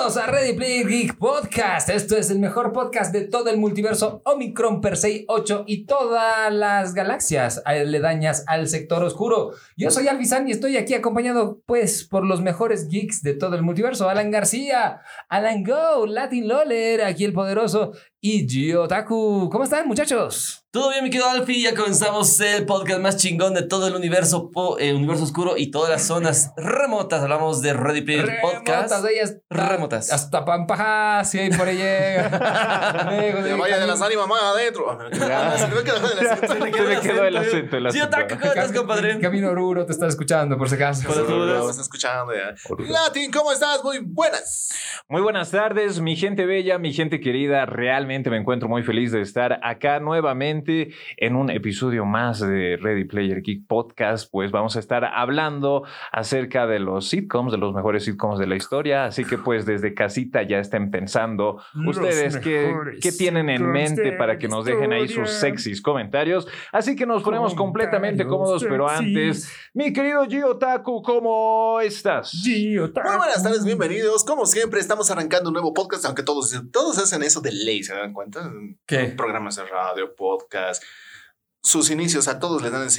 Bienvenidos a Ready Player Geek Podcast. Esto es el mejor podcast de todo el multiverso Omicron Persei 8 y todas las galaxias aledañas al sector oscuro. Yo soy Alvisan y estoy aquí acompañado pues por los mejores geeks de todo el multiverso. Alan García, Alan Go, Latin Loller, aquí el poderoso y Gio Taku. ¿Cómo están muchachos? Todo bien, mi querido Alfie. Ya comenzamos el podcast más chingón de todo el universo, po- eh, universo oscuro y todas las zonas remotas. Hablamos de Ready Player Podcast. Remotas, ellas Remotas. Hasta Pampajá, si hay por ahí llega. Vaya de las ánimas más adentro. Se me quedó el acento, el acento. ¿cómo estás, compadre? Camino Oruro te está escuchando, por si acaso. Por. Me está escuchando ya. Latin, ¿cómo estás? Muy buenas. Muy buenas tardes, mi gente bella, mi gente querida. Realmente me encuentro muy feliz de estar acá nuevamente en un episodio más de Ready Player Geek Podcast. Pues vamos a estar hablando acerca de los sitcoms, de los mejores sitcoms de la historia. Así que pues desde casita ya estén pensando Los ustedes qué, tienen en mente para que nos dejen ahí sus sexys comentarios. Así que nos ponemos completamente cómodos, pero antes, mi querido Gio Taku, ¿cómo estás? Gio Taku. Muy buenas tardes, bienvenidos. Como siempre, estamos arrancando un nuevo podcast, aunque todos, todos hacen eso de ley, ¿se dan cuenta? ¿Qué? Programas de radio, podcast. Sus inicios a todos les dan el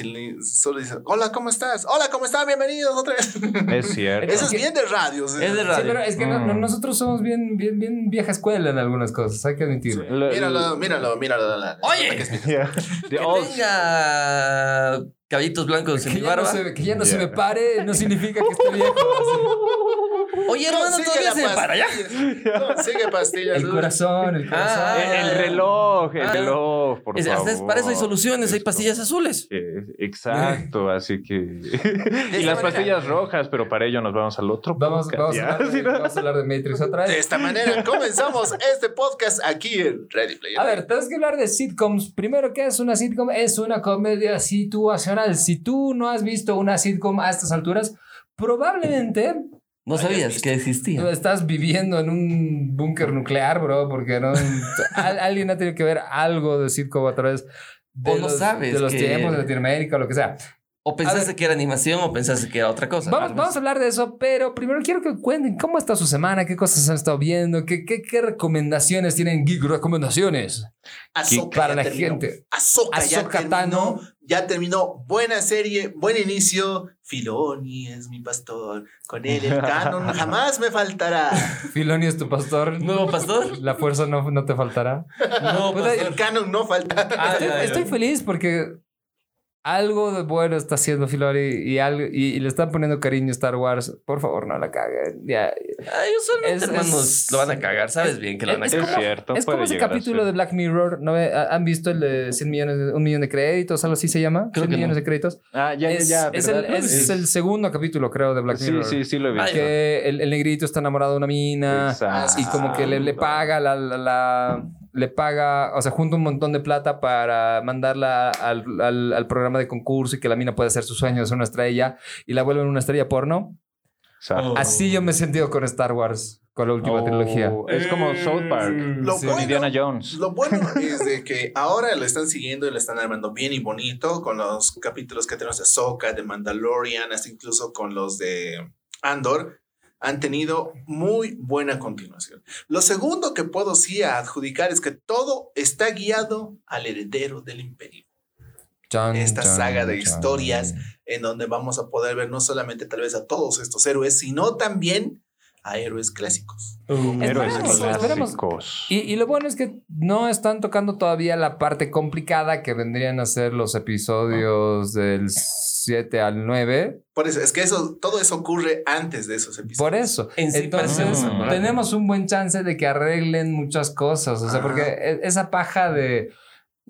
solo dicen, hola, ¿cómo estás? Hola, ¿cómo están? Bienvenidos otra vez. Es cierto. Eso es bien de radio. Es de Sí, radio. pero es que no- Mm. nosotros somos bien, bien, bien vieja escuela en algunas cosas, hay que admitirlo. Lo- Míralo, míralo, míralo. la- la- Oye. la que Yeah. Tenga caballitos blancos en Que mi ya, no barba. se, que ya no se me pare no significa que esté viejo. Oye, hermano, sigue todavía la se me para ya. No, sigue pastillas. El corazón, el corazón. Ah, El, el reloj, el Ah. reloj, por Es- favor. para eso hay soluciones, hay pastillas azules. Eh, Exacto, así que. y las manera. pastillas rojas, pero para ello nos vamos al otro. Vamos, podcast, vamos, a hablar de, ¿Sí, no? vamos a hablar de Matrix otra De vez. esta manera comenzamos este podcast aquí en Ready Player. A ver, tenemos que hablar de sitcoms. Primero, ¿qué es una sitcom? Es una comedia situacional. Si tú no has visto una sitcom a estas alturas, probablemente No sabías que existía. estás viviendo en un búnker nuclear, bro, porque no, Al- alguien ha tenido que ver algo de sitcom a través de O no los, sabes de los que- tiempos de Latinoamérica o lo que sea. O pensaste ver. que era animación o pensaste que era otra cosa. Vamos, vamos a hablar de eso, pero primero quiero que cuenten cómo está su semana, qué cosas han estado viendo, qué, qué, qué recomendaciones tienen, geek recomendaciones. Ahsoka para la terminó. gente. Ahsoka ya terminó. Tano. Ya terminó. Buena serie, buen inicio. Filoni es mi pastor. Con él el canon jamás me faltará. Filoni es tu pastor. ¿Nuevo pastor? La fuerza no, no te faltará. No, pastor. El canon no falta. Ah, estoy, ya, ya. estoy feliz porque algo de bueno está haciendo Filoni y, algo, y, y le están poniendo cariño a Star Wars. Por favor, no la caguen. Ya. Ay, usualmente, Es- hermanos, es- lo van a cagar. Sabes bien que lo van a es Es cagar. como- cierto. es como ese capítulo de Black Mirror. ¿no? ¿Han visto el de 100 millones, de- un millón de créditos? Algo así se llama. Creo 100 que millones no. de créditos. Ah, ya, es, ya, es el, es el segundo capítulo, creo, de Black Sí, Mirror. sí, sí lo he visto. Ay, Que el, el negrito está enamorado de una mina. Exacto. Y como que le, le paga la, la- la- le paga, o sea, junta un montón de plata para mandarla al, al- al programa de concurso y que la mina pueda hacer su sueño de ser una estrella y la vuelven una estrella porno. Oh. Así yo me he sentido con Star Wars, con la última Oh, trilogía. Es como South Park. Lo Sí. Con bueno- Indiana Jones. Lo bueno es de que ahora lo están siguiendo y lo están armando bien y bonito con los capítulos que tenemos de Ahsoka, de Mandalorian, hasta incluso con los de Andor. Han tenido muy buena continuación. Lo segundo que puedo sí adjudicar es que todo está guiado al heredero del imperio. Chan, esta chan, saga de chan. historias en donde vamos a poder ver no solamente tal vez a todos estos héroes, sino también a héroes clásicos. Héroes Esperemos, esperemos. clásicos. Y, y lo bueno es que no están tocando todavía la parte complicada que vendrían a ser los episodios del 7 al 9. Por eso, es que eso, todo eso ocurre antes de esos episodios. Por eso. En sí Entonces, tenemos un buen chance de que arreglen muchas cosas. O sea, porque e- esa paja de.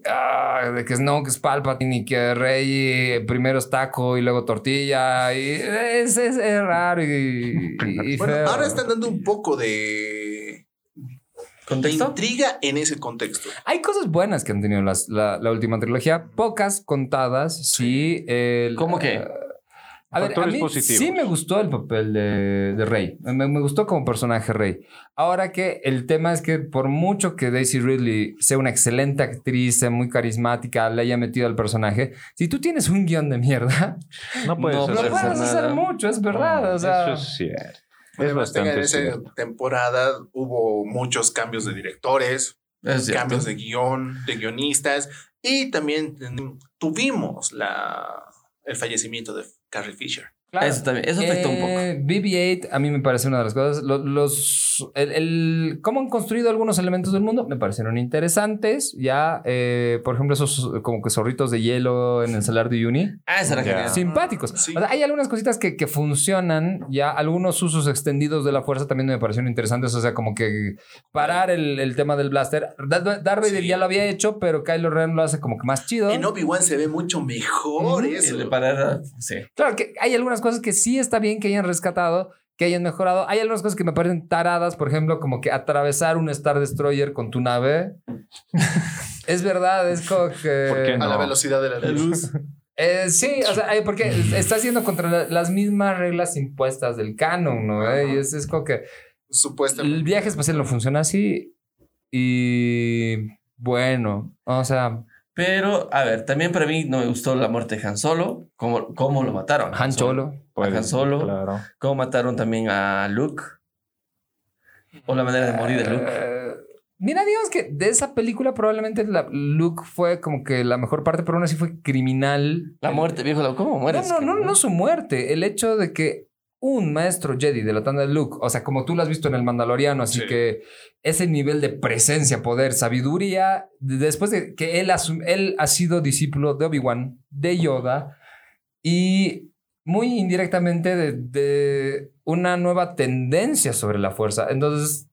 Ah, de que no, que es Palpatine y que Rey eh, primero es taco y luego tortilla. Y es, es- es raro y, y- y Bueno, feo. ahora están dando un poco de, intriga en ese contexto. Hay cosas buenas que han tenido las- la, la última trilogía, pocas contadas, sí. el- ¿Cómo qué? A ver, a mí positivos. sí me gustó el papel de, de Rey. Me, me gustó como personaje Rey. Ahora que el tema es que por mucho que Daisy Ridley sea una excelente actriz, sea muy carismática, le haya metido al personaje, si tú tienes un guion de mierda, No puedes No, no hacer puedes nada. hacer mucho, es verdad. o sea, Eso es cierto. Es Además, en esa cierto. temporada hubo muchos cambios de directores, Es cierto. cambios de guion, de guionistas, y también tuvimos la, el fallecimiento de Carrie Fisher. Claro. Eso también, eso afectó un poco. Eh, BB-8 a mí me parece una de las cosas. Lo- Los, el, el- cómo han construido algunos elementos del mundo me parecieron interesantes. Ya, eh, por ejemplo, esos como que zorritos de hielo en el salar de Uni. Ah, esa era genial. Simpáticos. Sí. O sea, hay algunas cositas que, que funcionan. Ya, algunos usos extendidos de la fuerza también me parecieron interesantes. O sea, como que parar el, el tema del blaster. Darth Vader Sí. ya lo había hecho, pero Kylo Ren lo hace como que más chido. En Obi-Wan se ve mucho mejor eso. El de parar, sí. Claro que hay algunas cosas que sí está bien que hayan rescatado, que hayan mejorado. Hay algunas cosas que me parecen taradas, por ejemplo, como que atravesar un Star Destroyer con tu nave. es verdad, es como que... ¿Por qué A no? la velocidad de la luz. Eh, sí, o sea, eh, porque está haciendo contra la- las mismas reglas impuestas del canon, ¿no? Eh, Y es, es como que el Supuestamente. viaje espacial no funciona así. Y bueno, o sea, Pero, a ver, también para mí no me gustó la muerte de Han Solo, cómo, cómo lo mataron. a Han Solo. Puede- Han Solo. Claro. Cómo mataron también a Luke. O la manera de morir de Luke. Eh, mira, digamos que de esa película probablemente la, Luke fue como que la mejor parte, pero aún así fue criminal. La muerte, viejo, ¿cómo No, mueres? no, no, no su muerte. El hecho de que un maestro Jedi de la tanda de Luke, o sea, como tú lo has visto en el Mandaloriano, así Sí. que ese nivel de presencia, poder, sabiduría, de- después de que él, ha sido discípulo de Obi-Wan, de Yoda, y muy indirectamente de, de una nueva tendencia sobre la fuerza. Entonces,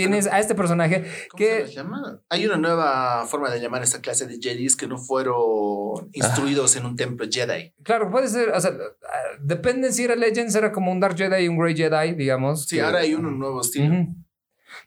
tienes a este personaje ¿Cómo que- se llama? Hay una nueva forma de llamar a esta clase de Jedis que no fueron instruidos en un templo Jedi. Claro, puede ser, o sea, ah, depende si era Legends, era como un Dark Jedi y un Grey Jedi, digamos. Sí, que- ahora hay uno nuevo estilo. Ujú.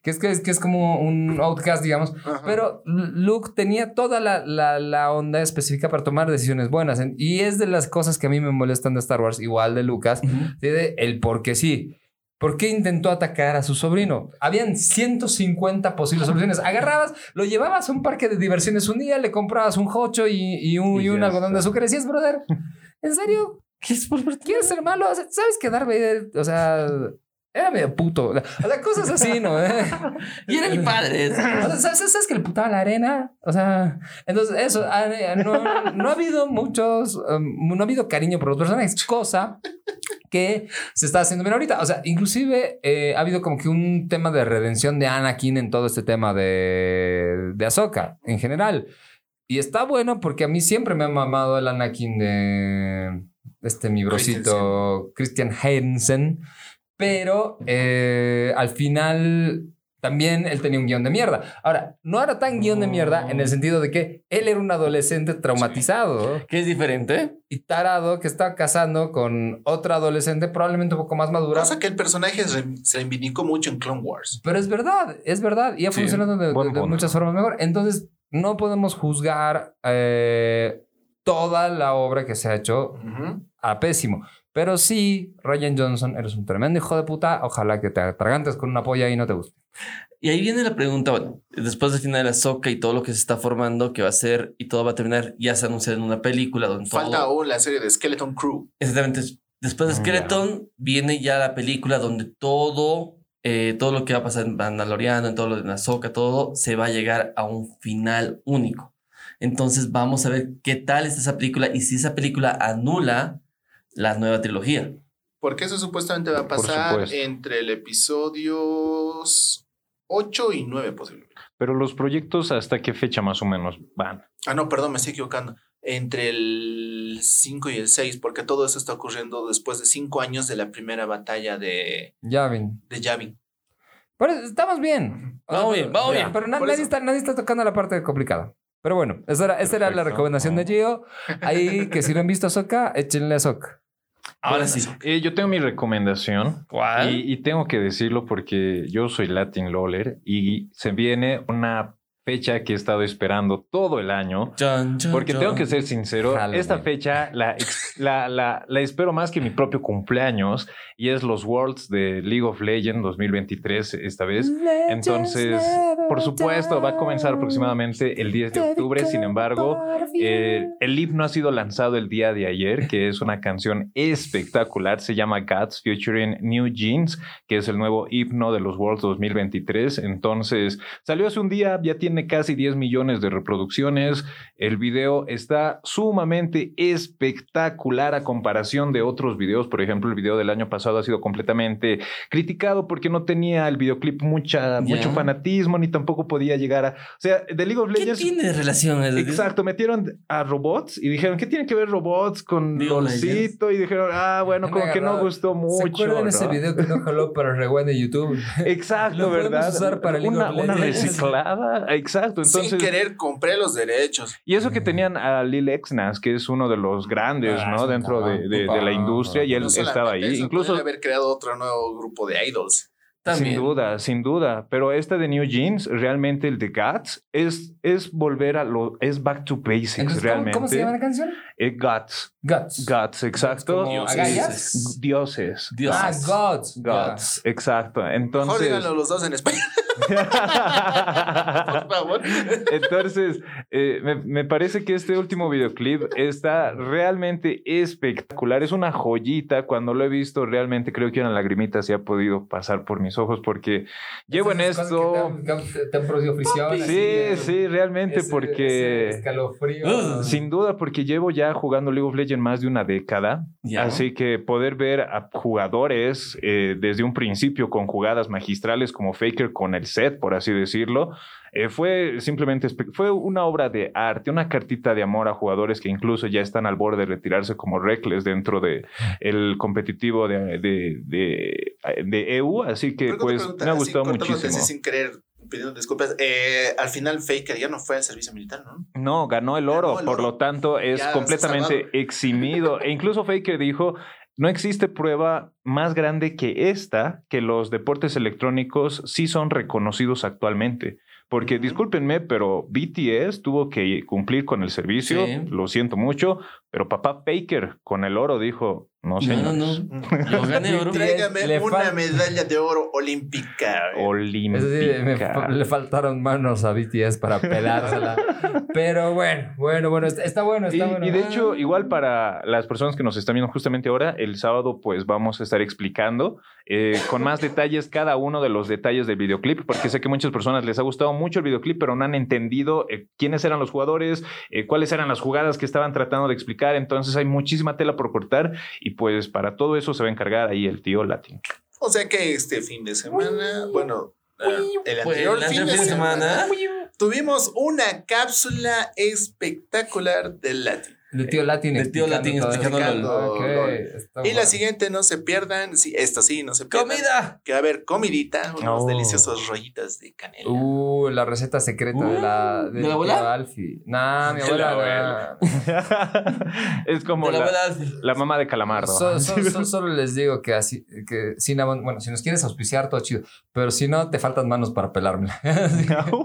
que, es, que, es, que es como un outcast, digamos. Ajá. Pero Luke tenía toda la, la, la onda específica para tomar decisiones buenas. En- Y es de las cosas que a mí me molestan de Star Wars, igual de Lucas, Ujú. de el por qué sí. ¿Por qué intentó atacar a su sobrino? Habían 150 posibles soluciones. Agarrabas, lo llevabas a un parque de diversiones un día, le comprabas un jocho y, y un, Y y un ya algodón de azúcar. Y decías, brother, ¿en serio? ¿Quieres, ¿Quieres ser malo? ¿Sabes que Darth Vader, o sea, era medio puto? O sea, cosas así, ¿no? Y era mi padre. O sea, ¿sabes, sabes que le putaba la arena? O sea, entonces eso, ah, no, no ha habido muchos, um, no ha habido cariño por los personajes, cosa que se está haciendo bien ahorita. O sea, inclusive eh, ha habido como que un tema de redención de Anakin en todo este tema de, de Ahsoka en general. Y está bueno porque a mí siempre me ha mamado el Anakin de este mi brocito Christian Hansen. Pero eh, al final también él tenía un guion de mierda. Ahora, no era tan guion de mierda en el sentido de que él era un adolescente traumatizado Que es diferente. y tarado que está casando con otra adolescente probablemente un poco más madura. Cosa que el personaje se se reivindicó mucho en Clone Wars. Pero es verdad, es verdad. Y ha Sí, funcionado de, de- de muchas formas mejor. Entonces, no podemos juzgar eh, toda la obra que se ha hecho Ujú. a pésimo. Pero sí, Ryan Johnson, eres un tremendo hijo de puta. Ojalá que te atragantes con una polla y no te guste. Y ahí viene la pregunta, bueno, después del final de la soca y todo lo que se está formando, que va a ser y todo va a terminar, ya se anuncia en una película donde Falta todo... aún la serie de Skeleton Crew. Exactamente. Después de Mm, Skeleton viene ya la película donde todo, eh, todo lo que va a pasar en Mandaloriano, en todo lo de Ahsoka, todo se va a llegar a un final único. Entonces vamos a ver qué tal es esa película y si esa película anula la nueva trilogía. Porque eso supuestamente va a pasar entre el episodio 8 y 9 posiblemente. Pero los proyectos, ¿hasta qué fecha más o menos van? Ah, no, perdón, me estoy equivocando. Entre el 5 y el 6, porque todo eso está ocurriendo después de 5 años de la primera batalla de, Ya ven. de Yavin. Pero estamos bien. Vamos bien, vamos bien. Pero na- nadie, eso. está, nadie está tocando la parte complicada. Pero bueno, esa era, esa era la recomendación de Gio. Ahí que si no han visto Soca, échenle a Soca. Ahora sí. Eh, yo tengo mi recomendación ¿Cuál? y, y tengo que decirlo porque yo soy Latin Loller y se viene una fecha que he estado esperando todo el año. Chan, chan, Porque tengo chan. que ser sincero, Halloween. esta fecha la, la, la- la espero más que mi propio cumpleaños y es los Worlds de League of Legends 2023 esta vez. Entonces, por supuesto, va a comenzar aproximadamente el 10 de octubre. Sin embargo, eh, el himno ha sido lanzado el día de ayer, que es una canción espectacular. Se llama Guts featuring New Jeans, que es el nuevo himno de los Worlds 2023. Entonces, salió hace un día, ya tiene casi 10 millones de reproducciones. El video está sumamente espectacular a comparación de otros videos. Por ejemplo, el video del año pasado ha sido completamente criticado porque no tenía el videoclip mucha, mucho fanatismo ni tampoco podía llegar a... O sea, The League of ¿Qué Legends... tiene relación? Decir, Exacto, metieron a robots y dijeron, ¿qué tiene que ver robots con LOLcito? Y dijeron, ah, bueno, como que no gustó ¿Se mucho. acuerdan ese video que no jaló para el rewind de YouTube? Exacto, Lo ¿verdad? usar para League una, of una Legends. reciclada. Exacto, entonces... Sin querer compré los derechos. Y eso que tenían a Lil Exnas, que es uno de los grandes, Ah, ¿no? Dentro de, cabrón, de- de la industria y él No estaba ahí. eso, Incluso, haber creado otro nuevo grupo de idols. También. sin duda, sin duda. Pero esta de New Jeans, realmente el de Guts, es, es volver a lo... Es back to basics, Entonces, ¿cómo, realmente. ¿Cómo se llama la canción? Eh, Guts. Guts. Guts, exacto. como Dioses. Dioses. Dios. Ah, Gods. Guts, exacto. Mejor Entonces, díganlo los dos en español, por favor. entonces eh, me, me parece que este último videoclip está realmente espectacular. Es una joyita. Cuando lo he visto, realmente creo que una lagrimita se ha podido pasar por mis ojos porque llevo en esto. que Te han, te- te han producido fricción. así Sí, de- sí, realmente ese- ese porque. escalofrío. Uh, Sin duda, porque llevo ya jugando League of Legends más de una década. Ya. Así que poder ver a jugadores eh, desde un principio con jugadas magistrales como Faker con el set, por así decirlo, eh, fue simplemente fue una obra de arte, una cartita de amor a jugadores que incluso ya están al borde de retirarse como Reckless dentro de el competitivo de, de, de- de EU. Así que Pero pues pregunta, me ha gustado muchísimo. sin querer, pidiendo disculpas. Eh, al final, Faker ya no fue al servicio militar, ¿no? No, ganó el oro, Ganó el por oro. lo tanto es Ya, completamente eximido. E incluso Faker dijo, no existe prueba más grande que esta, que los deportes electrónicos sí son reconocidos actualmente. Porque discúlpenme, pero BTS tuvo que cumplir con el servicio, Sí. lo siento mucho, pero papá Faker con el oro dijo, no No, señor. no, no. Yo gané oro. Tráigame Le una medalla de oro olímpica. Olímpica. Es decir, me fa- le faltaron manos a BTS para pelársela. Pero bueno, bueno, bueno, está, está bueno, Y, está bueno. y de hecho, igual para las personas que nos están viendo justamente ahora, el sábado pues vamos a estar explicando eh, con más detalles cada uno de los detalles del videoclip, porque sé que muchas personas les ha gustado mucho el videoclip, pero no han entendido eh, quiénes eran los jugadores, eh, cuáles eran las jugadas que estaban tratando de explicar, entonces hay muchísima tela por cortar y pues para todo eso se va a encargar ahí el tío Latin. O sea que este fin de semana, bueno, el Pues, anterior el fin de anterior fin de semana, semana. tuvimos una cápsula espectacular del Latin. El tío Latin El tío Latin está Y la siguiente, no se pierdan, sí, esta sí, no se pierdan. ¡Comida! Que va a haber comidita, unos Oh. deliciosos rollitos de canela. Uh, la receta secreta de la, Uh, ¿de la abuela? tío Alfie. Nah, mi De la abuela. es como la la, abuela. la mamá de Calamardo. So- so- so- solo les digo que así, que cinnamon, bueno, si nos quieres auspiciar, todo chido. Pero si no, te faltan manos para pelármela.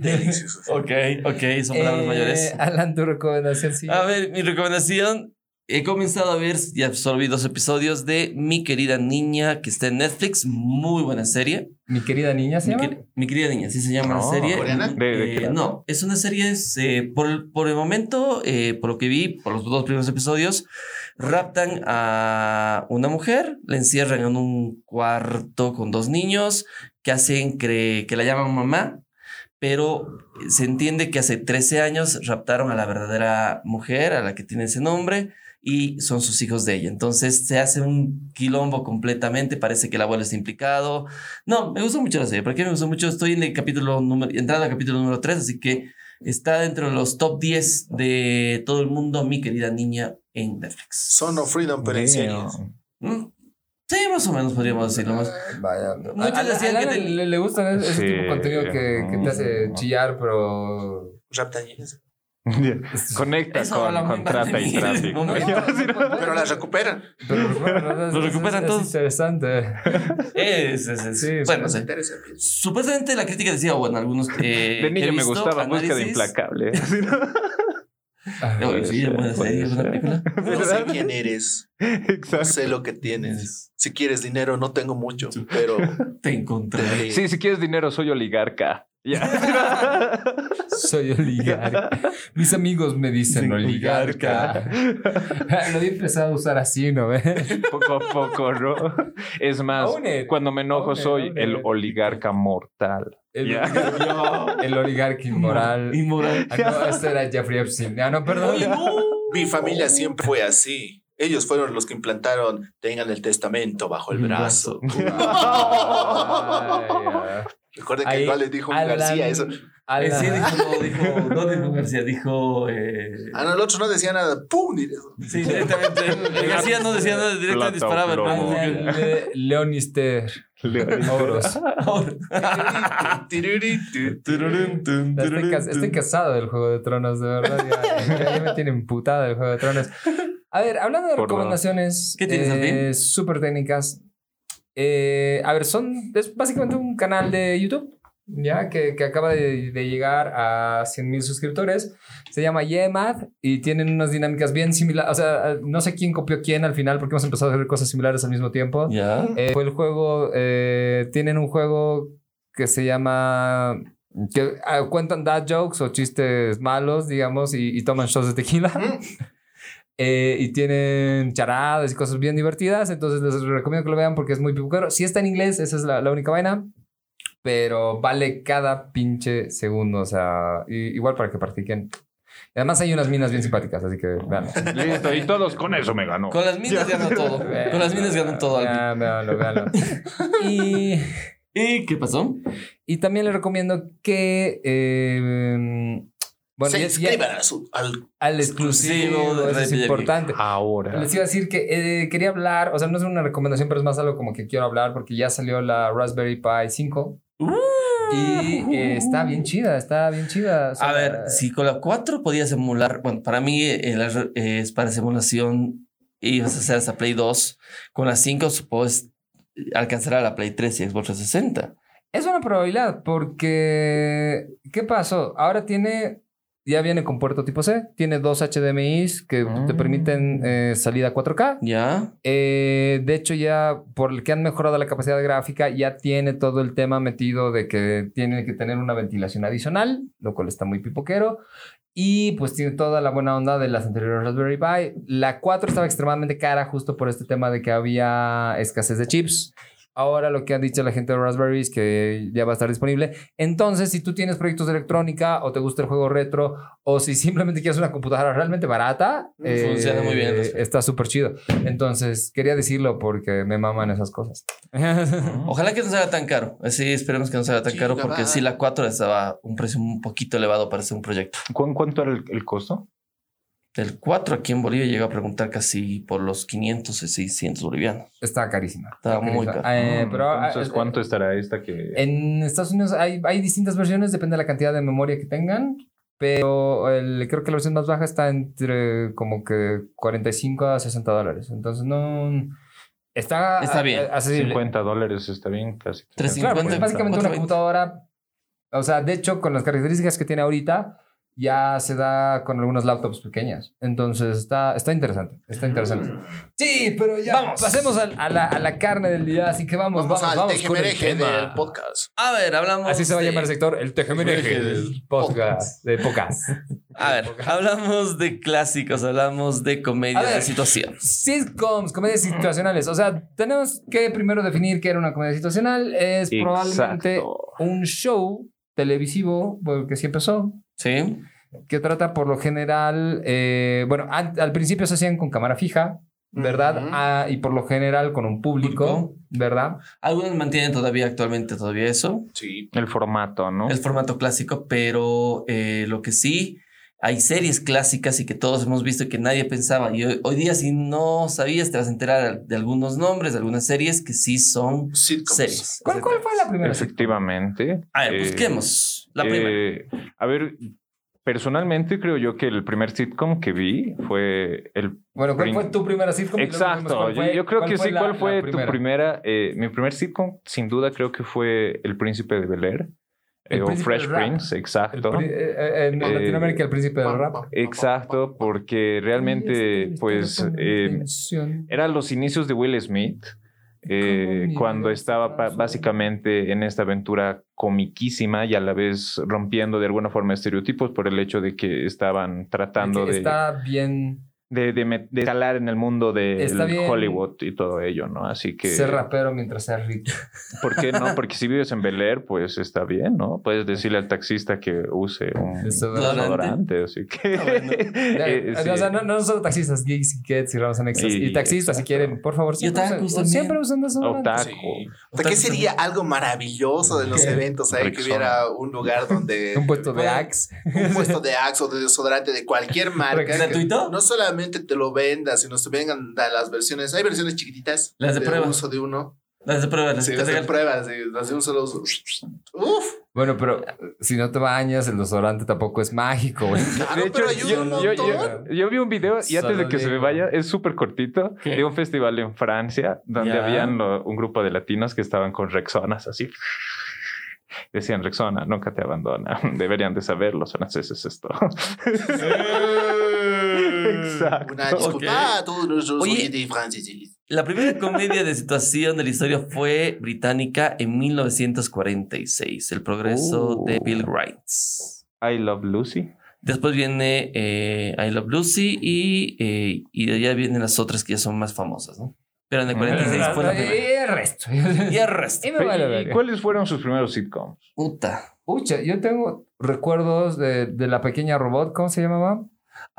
deliciosos. Ok, ok, son palabras Eh, mayores. Alan, tu recomendación, sí. A ver, mi recomendación. He comenzado a ver, solo vi dos episodios de Mi querida niña, que está en Netflix. Muy buena serie. Mi querida niña se Mi, llama. Mi querida niña, así se llama la No. serie. ¿Coreana? ¿De- de qué Eh, no, es una serie, es, eh, por, por el momento, eh, por lo que vi, por los dos primeros episodios, raptan a una mujer, la encierran en un cuarto con dos niños que hacen que la llaman mamá, pero se entiende que hace 13 años raptaron a la verdadera mujer, a la que tiene ese nombre, y son sus hijos de ella. Entonces se hace un quilombo completamente, parece que el abuelo está implicado. No, me gustó mucho la serie. ¿Por qué me gustó mucho? Estoy en el capítulo número, entrando al capítulo número 3, así que está dentro de los top 10 de todo el mundo, mi querida niña en Netflix. Son of Freedom, pero en. ¿Mm? Sí, más o menos podríamos decirlo más. Vaya. Muchos A- a- decían que te- le, le gusta ese Sí. tipo de contenido que, que te hace chillar, pero. Niñas. Conecta Eso con, con de trata y tráfico. momento. Pero la recuperan. Pero bueno, es- Lo es- recuperan es todos. interesante. Es, es, es. Sí, bueno, Nos sí. interesa. Supuestamente la crítica decía, bueno, algunos. Eh, De niño me visto gustaba Búsqueda análisis- Implacable. Ah, sí, puede película. No sé quién eres. No Exacto. sé lo que tienes. Si quieres dinero, no tengo mucho, pero Te encontré. te- Sí, si quieres dinero, soy oligarca. Ya. Soy oligarca. Mis amigos me dicen oligarca. Lo he empezado a usar así, ¿no ves? poco a poco, ¿no? Es más, it. cuando me enojo it, soy el oligarca mortal. El, Ya. oligarca, el oligarca inmoral. Inmoral. Ah, no, este era Jeffrey Epstein. Ah, no, perdón. Oye, no. mi familia siempre fue así. Ellos fueron los que implantaron, tengan el testamento bajo el brazo. Ay. Recuerden que igual les dijo Alan- García eso. Alan- Eh, sí, dijo, dijo, no dijo García, dijo. Eh, Ah, no, el otro no decía nada. ¡Pum! sí, directamente. El García no decía nada, directamente disparaba. Le- Leonister. Oros. Estoy, cas- estoy casado del Juego de Tronos, de verdad. Ya, me tiene emputada del Juego de Tronos. A ver, hablando de Por recomendaciones ¿Qué tienes, eh, súper técnicas. Eh, a ver, son es básicamente un canal de YouTube. Ya que, que acaba de, de llegar a 100 mil suscriptores. Se llama Yemad y tienen unas dinámicas bien similares. O sea, no sé quién copió quién al final porque hemos empezado a hacer cosas similares al mismo tiempo. Ya. Eh, fue el juego, eh, tienen un juego que se llama, que ah, cuentan dad jokes o chistes malos, digamos, y, y toman shots de tequila. Eh, y tienen charadas y cosas bien divertidas, entonces les recomiendo que lo vean porque es muy pipuquero. Si está en inglés, esa es la, la única vaina, pero vale cada pinche segundo, o sea, i- igual para que practiquen. Y además hay unas minas bien simpáticas, así que vean. Listo, y todos con eso me ganó. Con las minas ganó todo. Con las minas ganó todo. Veanlo, veanlo. Y... ¿Y qué pasó? Y también les recomiendo que. eh, bueno, Se inscriban a su- al al exclusivo, Exclusivo de eso es importante. Ahora. Les iba a decir que eh, quería hablar, o sea, no es una recomendación, pero es más algo como que quiero hablar porque ya salió la Raspberry Pi 5 Uh. y eh, está bien chida, está bien chida. o sea, A ver, si con la 4 podías emular, bueno, para mí eh, eh, es para simulación y vas a hacer hasta Play 2. Con la 5 puedes alcanzar a la Play 3 y Xbox 360. Es una probabilidad porque. ¿Qué pasó? Ahora tiene. Ya viene con puerto tipo C, tiene dos HDMIs que te Mm. permiten eh, salida 4K. ¿Ya? Eh, de hecho, ya por el que han mejorado la capacidad gráfica, ya tiene todo el tema metido de que tiene que tener una ventilación adicional, lo cual está muy pipoquero. Y pues tiene toda la buena onda de las anteriores Raspberry Pi. La 4 estaba extremadamente cara justo por este tema de que había escasez de chips. Ahora lo que han dicho la gente de Raspberry es que ya va a estar disponible. Entonces, si tú tienes proyectos de electrónica o te gusta el juego retro o si simplemente quieres una computadora realmente barata, Funciona muy bien, eh, está súper chido. Entonces, quería decirlo porque me maman esas cosas. Ojalá que no sea tan caro. Sí, esperemos que no sea tan caro porque sí, la 4 estaba un precio un poquito elevado para hacer un proyecto. ¿Cu- ¿Cuánto era el, el costo? El 4 aquí en Bolivia llega a preguntar casi por los 500 y 600 bolivianos. Está carísima. Está muy carísima. caro. Eh, Mm, pero Entonces, eh, ¿cuánto estará esta que...? En Estados Unidos hay, hay distintas versiones, depende de la cantidad de memoria que tengan. Pero el- creo que la versión más baja está entre como que 45 a 60 dólares. Entonces no. Está, Está bien. a- accesible. 50 dólares está bien, casi. 350. Claro, pues básicamente una 420. computadora. O sea, de hecho, con las características que tiene ahorita, ya se da con algunas laptops pequeñas. Entonces está, está interesante. Está interesante. Sí, pero ya. Vamos. Pasemos al- a, la, a la carne del día. Así que vamos, Vamos, vamos, al vamos, con el tejemereje tema. del podcast. A ver, hablamos. Así se va a llamar el sector, el tejemeneje del podcast. De podcast. A ver, hablamos de clásicos, hablamos de comedia A ver. de situación. Sitcoms, comedias situacionales. O sea, tenemos que primero definir qué era una comedia situacional. Es probablemente Exacto. un show televisivo, porque sí empezó, Sí. que trata por lo general, eh, bueno, al principio se hacían con cámara fija, ¿verdad? Ah, y por lo general con un público, Público. ¿verdad? Algunos mantienen todavía actualmente todavía eso, Sí. El formato, ¿no? el formato clásico, pero eh, lo que sí, hay series clásicas y que todos hemos visto y que nadie pensaba. Y hoy, hoy día, si no sabías, te vas a enterar de algunos nombres, de algunas series que sí son Sitcoms. series. ¿Cuál, cuál fue la primera? Efectivamente. A ver, Eh, busquemos la primera. eh, a ver, personalmente creo yo que el primer sitcom que vi fue el... Bueno, ¿cuál fue tu primera sitcom? Exacto, yo, fue- yo creo que fue sí. la- ¿Cuál la fue tu primera? eh, mi primer sitcom, sin duda, creo que fue El Príncipe de Bel Air. El eh, o Fresh. Prince, exacto. eh, eh, en Latinoamérica, el príncipe del rap. Exacto, porque realmente, pues, eh, eran los inicios de Will Smith, eh, cuando estaba básicamente en esta aventura comiquísima y a la vez rompiendo de alguna forma estereotipos por el hecho de que estaban tratando de, Está bien de, de, de escalar en el mundo de. Hollywood y todo ello, ¿no? Así que, ser rapero mientras seas rico. ¿por qué no? Porque si vives en Bel Air, pues está bien, ¿no? Puedes decirle al taxista que use un Desodorante. así que... Ah, bueno. eh, sí. O sea, no, no solo taxistas, geeks y kids y ramos anexos. Y- Y, taxistas, si quieren, por favor, siempre, usen, también. siempre usen desodorante. Otaku. Sí. O sea, ¿qué sería algo maravilloso de los ¿Qué? eventos? ¿sabes? Que hubiera un lugar donde. Un puesto de Axe. Un puesto de Axe o de desodorante de cualquier marca. ¿Gratuito? No solamente te lo vendas, sino te vengan a las versiones. Hay versiones chiquititas. Las de prueba. uso de uno. Las de prueba, las Sí, las de pruebas, sí, las de un solo uso. Uf. Bueno, pero si no te bañas, el desodorante tampoco es mágico, güey. Claro, De hecho, pero ayuda yo, un yo- yo- yo vi un video y antes de que se me vaya, es súper cortito, ¿Qué? de un festival en Francia donde Ya. habían lo- un grupo de latinos que estaban con Rexonas así. Decían Rexona, nunca te abandona. Deberían de saber los franceses esto. Exacto. Una disculpa Ok. a todos los oyentes franceses. La primera comedia de situación de la historia fue británica en 1946, El progreso Uh. de Bill Grimes. I Love Lucy. Después viene eh, I Love Lucy y, eh, y de allá vienen las otras que ya son más famosas, ¿no? Pero en el 46 fue la primera. Y el resto. Y el resto. Y me vale ¿Y verga. cuáles fueron sus primeros sitcoms? Puta. Pucha, yo tengo recuerdos de, de la pequeña robot, ¿cómo se llamaba?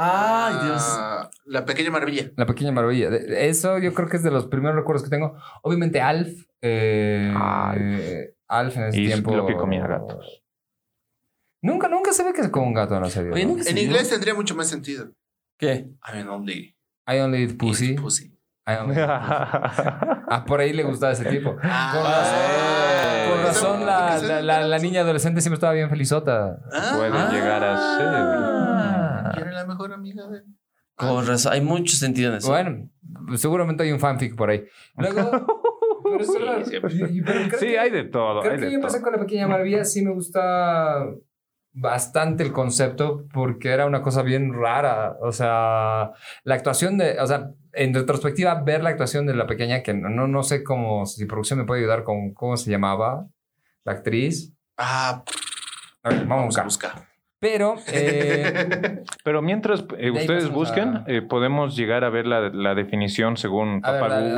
Ay, Dios. Ah, La pequeña maravilla. La pequeña maravilla. Eso yo creo que es de los primeros recuerdos que tengo. Obviamente Alf. eh, Alf. Alf en ese Y tiempo. lo que comía gatos. Nunca, nunca se ve que es como un gato en la serie. En vio. inglés tendría mucho más sentido. ¿Qué? I mean, only I only eat pussy. eat pussy. I only eat pussy. Ah, por ahí le gustaba ese tipo. Ah, Con razón, la, porque la, la- la niña adolescente siempre estaba bien felizota. Ah, Puede Ah. llegar a ser. Ah. ¿Quién era la mejor amiga de Con razón. Hay mucho sentido en eso. Bueno, seguramente hay un fanfic por ahí. Luego. pero es verdad. Y- y- pero creo Sí, que- hay de todo. Creo hay que de yo empecé con la pequeña maravilla. Sí me gusta bastante el concepto porque era una cosa bien rara. O sea, la actuación de, o sea, en retrospectiva, ver la actuación de la pequeña, que no, no sé cómo, si producción me puede ayudar con cómo se llamaba la actriz. Ah, A ver, vamos a vamos a buscar. buscar. Pero, eh, Pero mientras eh, ustedes busquen, a- eh, podemos llegar a ver la, la definición según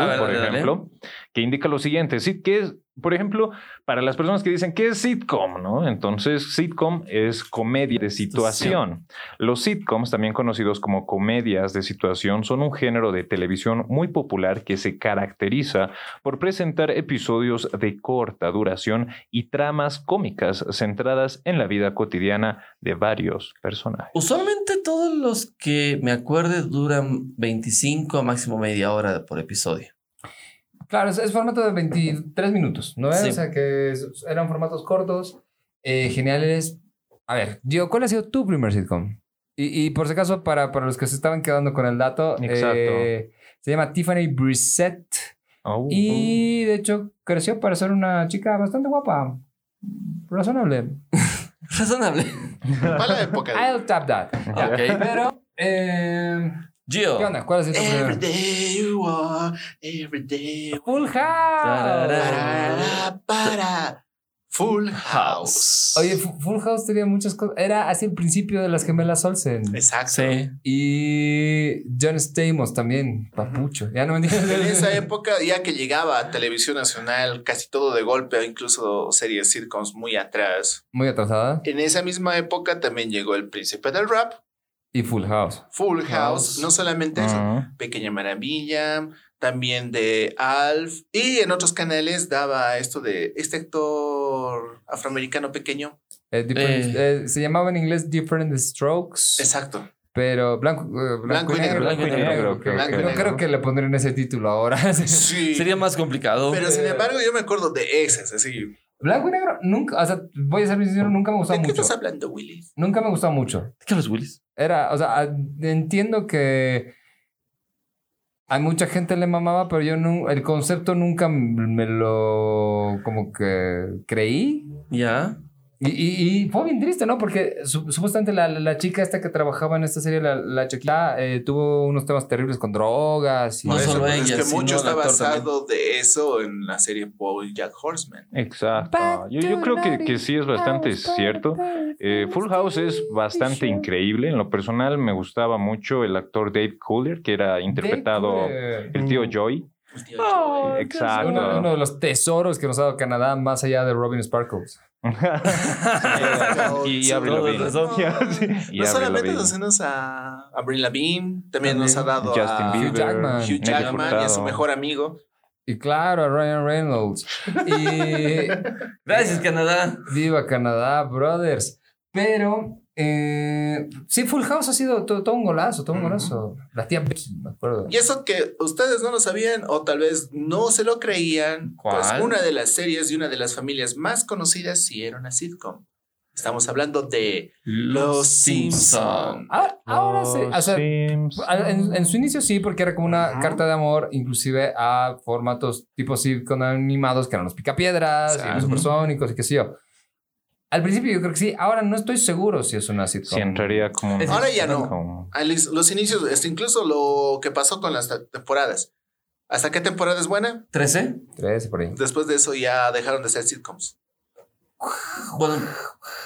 ver, por ejemplo, que indica lo siguiente. Sí, que es, por ejemplo, para las personas que dicen, ¿qué es sitcom? ¿no? Entonces, sitcom es comedia de situación. Los sitcoms, también conocidos como comedias de situación, son un género de televisión muy popular que se caracteriza por presentar episodios de corta duración y tramas cómicas centradas en la vida cotidiana de varios personajes. Usualmente todos los que me acuerde duran 25 a máximo media hora por episodio. Claro, es, es formato de 23 minutos, ¿no? Sí. O sea, que es- eran formatos cortos, eh, geniales. A ver, Gio, ¿cuál ha sido tu primer sitcom? Y, y por si acaso, para, para los que se estaban quedando con el dato, eh, se llama Tiffany Brissett Oh. y de hecho creció para ser una chica bastante guapa, razonable. Razonable. Para la época. I'll tap that. Ya, Ok. Pero, eh, Gio. ¿qué onda? ¿Cuál sido tu Every day you are, every day. Full House. Para, para. Full House. Oye, Fu- Full House tenía muchas cosas. Era así el principio de las gemelas Olsen. Exacto. Sí. Y John Stamos también, papucho. Ya no me entiendes. En esa época, ya que llegaba a televisión nacional, casi todo de golpe, o incluso series sitcoms muy atrás. Muy atrasada. En esa misma época también llegó El Príncipe del Rap, Y Full House. Full House, House. no solamente eso. Pequeña Maravilla, también de Alf, y en otros canales daba esto de este actor afroamericano pequeño. Eh, different- eh, se llamaba en inglés Different Strokes. Exacto. Pero blanco, eh, blanco, y negro. blanco y negro, que- blanco y no negro. creo que le pondrían ese título ahora. Sí. Sería más complicado. Pero sin embargo, yo me acuerdo de esas, así. Blanco y negro, nunca, o sea, voy a ser sincero, nunca me gustó ¿De qué mucho. estás hablando, Willis? Nunca me gustó mucho. ¿De qué hablas, Willis? Era, o sea, a- entiendo que a mucha gente le mamaba, pero yo no, el concepto nunca me lo como que creí. Ya. Y, y- y fue bien triste, ¿no? Porque su- supuestamente la, la chica esta que trabajaba en esta serie, la, la chiquita, eh, tuvo unos temas terribles con drogas. Y No eso, solo ella, es que sino mucho está basado de eso en la serie Paul Jack Horseman. Exacto. Yo, yo creo que, que sí es bastante cierto. Eh, Full House es bastante increíble. En lo personal me gustaba mucho el actor Dave Cooler, que era interpretado el tío Joy. Oh. Exacto. Uno, uno de los tesoros que nos ha dado Canadá más allá de Robin Sparkles. y Avril todo Lavigne. y No solamente nos hace a Avril Lavigne, también nos ha dado Justin a Bieber, Hugh Jackman. Hugh Nelly Jackman y a su mejor amigo. Y claro, a Ryan Reynolds. Y Gracias, Canadá. viva Canadá, brothers. Pero eh, sí, Full House ha sido todo, todo un golazo, todo un golazo. La tía Becky, me acuerdo. Y eso que ustedes no lo sabían o tal vez no se lo creían, pues una de las series y una de las familias más conocidas sí era una sitcom. Estamos hablando de Los Simpson. Ahora, ahora sí, o sea, en, en su inicio sí, porque era como una carta de amor, inclusive a formatos tipo sitcom animados que eran los picapiedras y los supersónicos y qué sé yo. Al principio yo creo que sí, ahora no estoy seguro si es una sitcom. Sí, entraría como Ahora ya no. como- los inicios, este, incluso lo que pasó con las te- temporadas. ¿Hasta qué temporada es buena? ¿13? Tres por ahí. Después de eso ya dejaron de ser sitcoms. Bueno,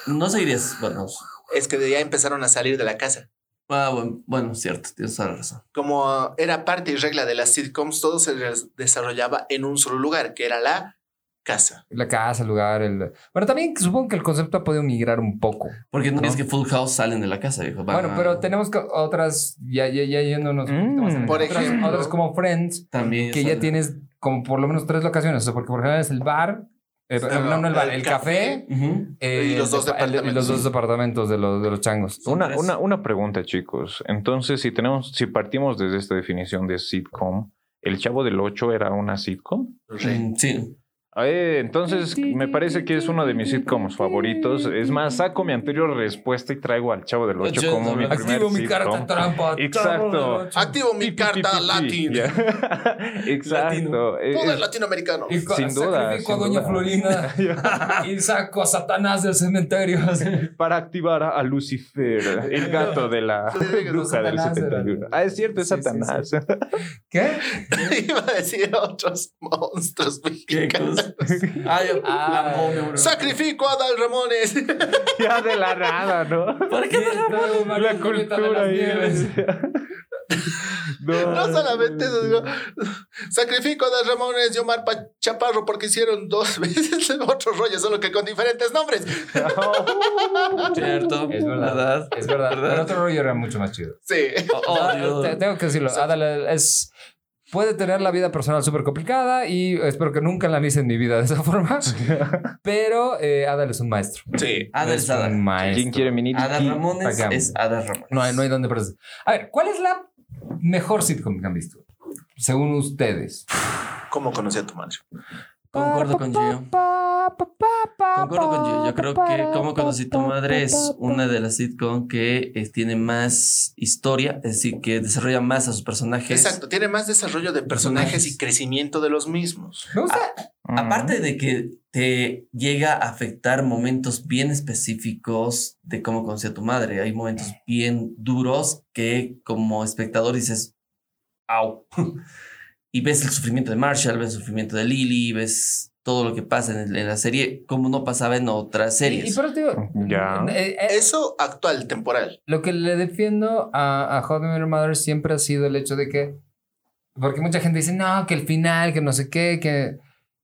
no seguirías. Bueno, Es que ya empezaron a salir de la casa. ah, bueno, bueno, cierto, tienes toda la razón. Como era parte y regla de las sitcoms, todo se des- desarrollaba en un solo lugar, que era la casa. La casa, el lugar, el... Bueno, también supongo que el concepto ha podido migrar un poco. Porque no, es que Full House salen de la casa, viejo. Bueno, a- pero tenemos que- otras, ya, ya, ya yéndonos un poquito más en el- Por otras, ejemplo. otras como Friends, También. que ya tienes como por lo menos tres locaciones, o sea, porque por ejemplo es el bar, eh, No, no, no el bar, el el café, eh, Y los dos el- el- y los departamentos. dos departamentos de los, de los changos. Una, una, una pregunta, chicos. Entonces, si tenemos, si partimos desde esta definición de sitcom, ¿El Chavo del Ocho era una sitcom? Mm, Sí. Eh, entonces, me parece que es uno de mis sitcoms favoritos. Es más, saco mi anterior respuesta y traigo al Chavo del Ocho como mi primer Activo mi sitcom. carta trampa. Exacto. Activo mi carta latín. Exacto. Eh, Todo es- es latinoamericano. Y Sin duda, sacrifico a sin Doña duda. Florinda y saco a Satanás del cementerio. para activar a Lucifer, el gato de la bruja del Satanás era- 71. Ah, es cierto, es Sí, sí, Satanás. ¿Qué? Iba a decir otros monstruos ¿Qué mexicanos. cosa? Ah, yo- Ah, la momia, bro. Sacrifico a Dal Ramones. ya de la nada, ¿no? ¿Para qué me La cultura ahí. No, No solamente eso, digo, sacrifico a Dal Ramones y Omar Pa- Chaparro porque hicieron dos veces el otro rollo, solo que con diferentes nombres. Cierto. Es verdad. Es verdad. Pero otro rollo era mucho más chido. Sí. Oh, oh, Ah, tengo que decirlo. Adal es. Puede tener la vida personal súper complicada y espero que nunca la analicen mi vida de esa forma. Pero eh, Adal es un maestro. Sí. Adal es Adal. un maestro. ¿Quién quiere minito? Ada Ramones es Ada Ramones. No hay, no hay dónde perderse. A ver, ¿cuál es la mejor sitcom que han visto? Según ustedes. ¿Cómo conocí a tu madre? Concuerdo con Gio. Concuerdo con Gio. Yo creo que Cómo conocí tu madre es una de las sitcom que eh, tiene más historia, es decir, que desarrolla más a sus personajes. Exacto, tiene más desarrollo de personajes Personajes. y crecimiento de los mismos. Me gusta. Mm. Aparte de que te llega a afectar momentos bien específicos de cómo conocí a tu madre, hay momentos bien duros que como espectador dices, au. y ves el sufrimiento de Marshall, ves el sufrimiento de Lily, ves todo lo que pasa en, en la serie, como no pasaba en otras Y, series. y por eso digo, Ya. eh, eh, Eso actual, temporal. lo que le defiendo a, a How I Met Your Mother siempre ha sido el hecho de que, porque mucha gente dice, no, que el final, que no sé qué, que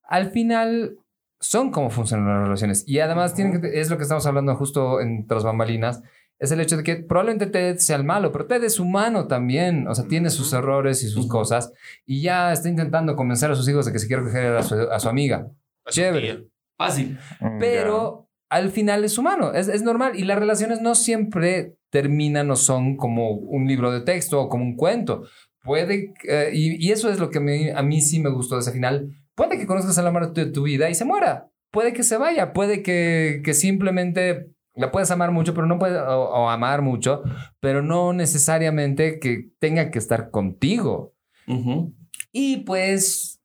al final son como funcionan las relaciones. Y además tienen que, es lo que estamos hablando justo en Tras Bambalinas, es el hecho de que probablemente Ted sea el malo, pero Ted es humano también, o sea, tiene sus errores y sus cosas, y ya está intentando convencer a sus hijos de que se quiere coger a su, a su amiga. a Chévere. Fácil. Mm, Pero al final es humano, es, es normal. Y las relaciones no siempre terminan o son como un libro de texto o como un cuento. Puede, eh, y, y eso es lo que me- a mí sí me gustó de ese final. Puede que conozcas al amor de tu, de tu vida y se muera. puede que se vaya, puede que, que simplemente la puedes amar mucho, pero no puede, o, o amar mucho, pero no necesariamente que tenga que estar contigo. Y pues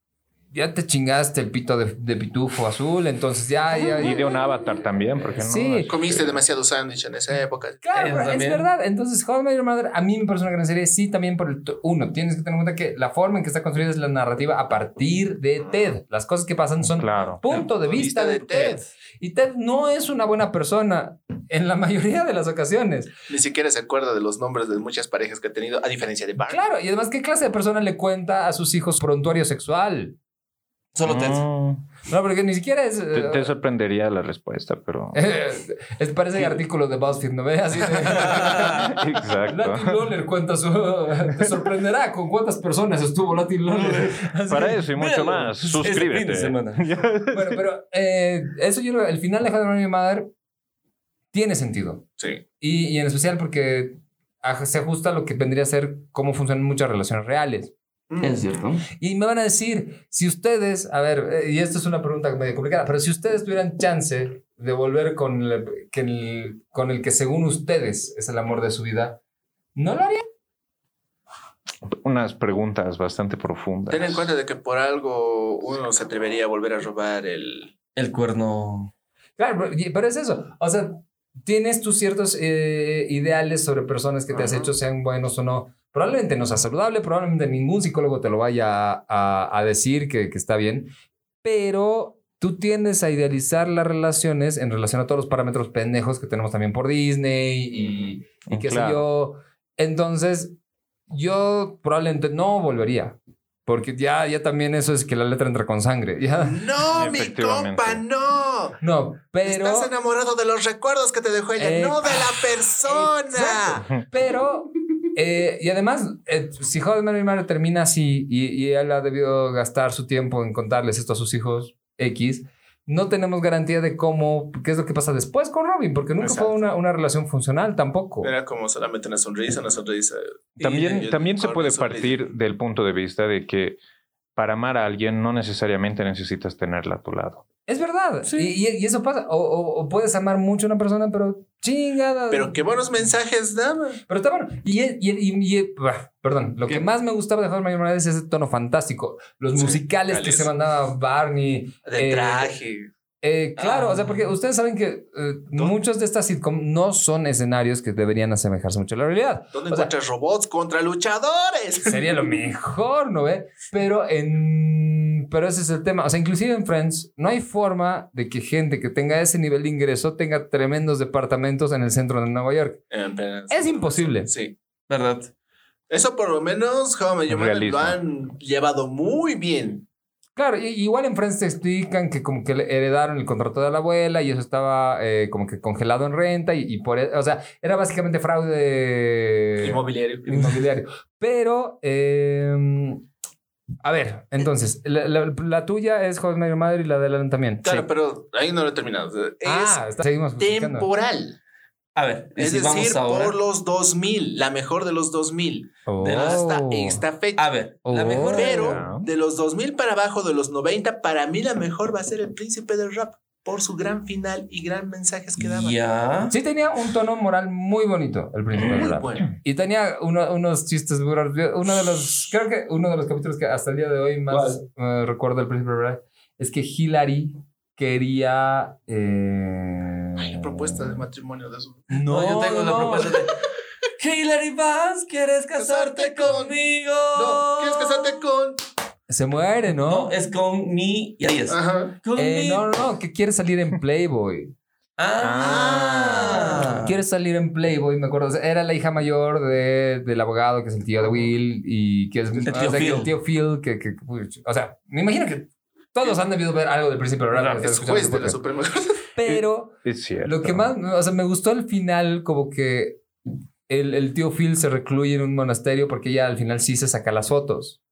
ya te chingaste el pito de, de pitufo azul, entonces ya, ya, Y de un avatar también, porque no. Sí. Comiste demasiado sándwich en esa época. Claro, es también. verdad. Entonces, How I Met Your Mother a mí me parece una gran serie. Sí, también por el... Uno, tienes que tener en cuenta que la forma en que está construida es la narrativa a partir de Ted. Las cosas que pasan son Claro. punto de vista de Ted. Y Ted no es una buena persona en la mayoría de las ocasiones. Ni siquiera se acuerda de los nombres de muchas parejas que ha tenido, a diferencia de Bart. Claro, y además, ¿qué clase de persona le cuenta a sus hijos prontuario sexual? Solo Ted. Mm, No, porque ni siquiera es... te, eh, te sorprendería la respuesta, pero. es- parece artículo de BuzzFeed, ¿no ve? Así de... Exacto. Latin Loller cuenta su... Te sorprenderá con cuántas personas estuvo Latin Loller. Así. Para eso y mucho Míralo. más, Este fin de suscríbete. semana. Bueno, pero eh, eso yo el final de How I Met Your Mother tiene sentido. Sí. Y, y en especial porque aj- se ajusta a lo que vendría a ser cómo funcionan muchas relaciones reales. Mm. Es cierto. Y me van a decir, si ustedes, a ver, eh, y esto es una pregunta medio complicada, pero si ustedes tuvieran chance de volver con el que, el, con el que según ustedes es el amor de su vida, ¿no lo harían? Unas preguntas bastante profundas. Ten en cuenta de que por algo uno se atrevería a volver a robar el... El cuerno. Claro, pero es eso. O sea, tienes tus ciertos eh, ideales sobre personas que te has hecho, sean buenos o no. Probablemente no sea saludable, probablemente ningún psicólogo te lo vaya a, a- a decir que, que está bien, pero tú tiendes a idealizar las relaciones en relación a todos los parámetros pendejos que tenemos también por Disney y, y qué sé Claro. yo. Entonces, yo probablemente no volvería. Porque ya, ya también eso es que la letra entra con sangre. Ya. No, mi compa, no. No, pero... Estás enamorado de los recuerdos que te dejó ella, Eh, no de la persona. Exacto. Pero, eh, y además, eh, si How I Met Your Mother termina así y, y él ha debido gastar su tiempo en contarles esto a sus hijos X, no tenemos garantía de cómo, qué es lo que pasa después con Robin, porque nunca Exacto. fue una, una relación funcional tampoco. Era como solamente una sonrisa, una sonrisa. Y- También, y- también se puede partir del punto de vista de que para amar a alguien no necesariamente necesitas tenerla a tu lado. Es verdad. Sí. Y, eso pasa. O, o- o puedes amar mucho a una persona, pero chingada. Pero qué buenos mensajes daba. Pero está bueno. Y, y, y- perdón, lo ¿Qué? que más me gustaba de Your Mother es ese tono fantástico. Los Sí, musicales que se mandaba Barney. De eh, traje. Eh, claro, Ah. o sea, porque ustedes saben que eh, muchos de estas sitcom no son escenarios que deberían asemejarse mucho a la realidad. ¿Dónde o sea, encuentras robots contra luchadores? Sería lo mejor, ¿no ve? Pero en... Pero ese es el tema. O sea, inclusive en Friends no hay forma de que gente que tenga ese nivel de ingreso tenga tremendos departamentos en el centro de Nueva York. Eh, Es imposible. Sí. ¿Verdad? Eso por lo menos Your Mother Realismo. lo han llevado muy bien. Claro, igual en Friends te explican que como que heredaron el contrato de la abuela y eso estaba eh, como que congelado en renta y, y por... e- O sea, era básicamente fraude Inmobiliario. inmobiliario. Pero, eh, a ver, entonces, la, la- la tuya es Met Your Mother y la de Alan también. Claro, Sí. pero ahí no lo he terminado. Es Ah, está- seguimos temporal. A ver, Es si decir, vamos ahora. por los 2000, la mejor de los 2000. Oh. de la- Hasta esta fecha. A ver, la Oh. mejor. Pero de los 2000 para abajo, de los 90, para mí la mejor va a ser El Príncipe del Rap. Por su gran final y gran mensajes que daba. Ya. Sí tenía un tono moral muy bonito, el príncipe del Muy rap. bueno. Y tenía uno- unos chistes muy raros. Uno de los, creo que uno de los capítulos que hasta el día de hoy más eh, recuerdo del príncipe del rap es que Hillary quería... eh, Ay, propuesta de matrimonio de su. No, yo tengo la no. propuesta de. Hilary Vance, ¿quieres casarte Casarte con- conmigo? No, ¿quieres casarte con.? Se muere, ¿no? No, es con mi. Y ahí es. Ajá. Con Eh, mi- no, no, no, que quiere salir en Playboy. Ah. Quiere salir en Playboy, me acuerdo. o sea, era la hija mayor de, del abogado, que es el tío de Will, y que es El tío o sea, que Phil. el tío Phil, que, que- uy, o sea, me imagino que todos han debido ver algo del príncipe rap. Es juez de la Suprema Corte. Pero Es cierto. lo que más, o sea, me gustó al final, como que el, el tío Phil se recluye en un monasterio porque ella al final sí se saca las fotos.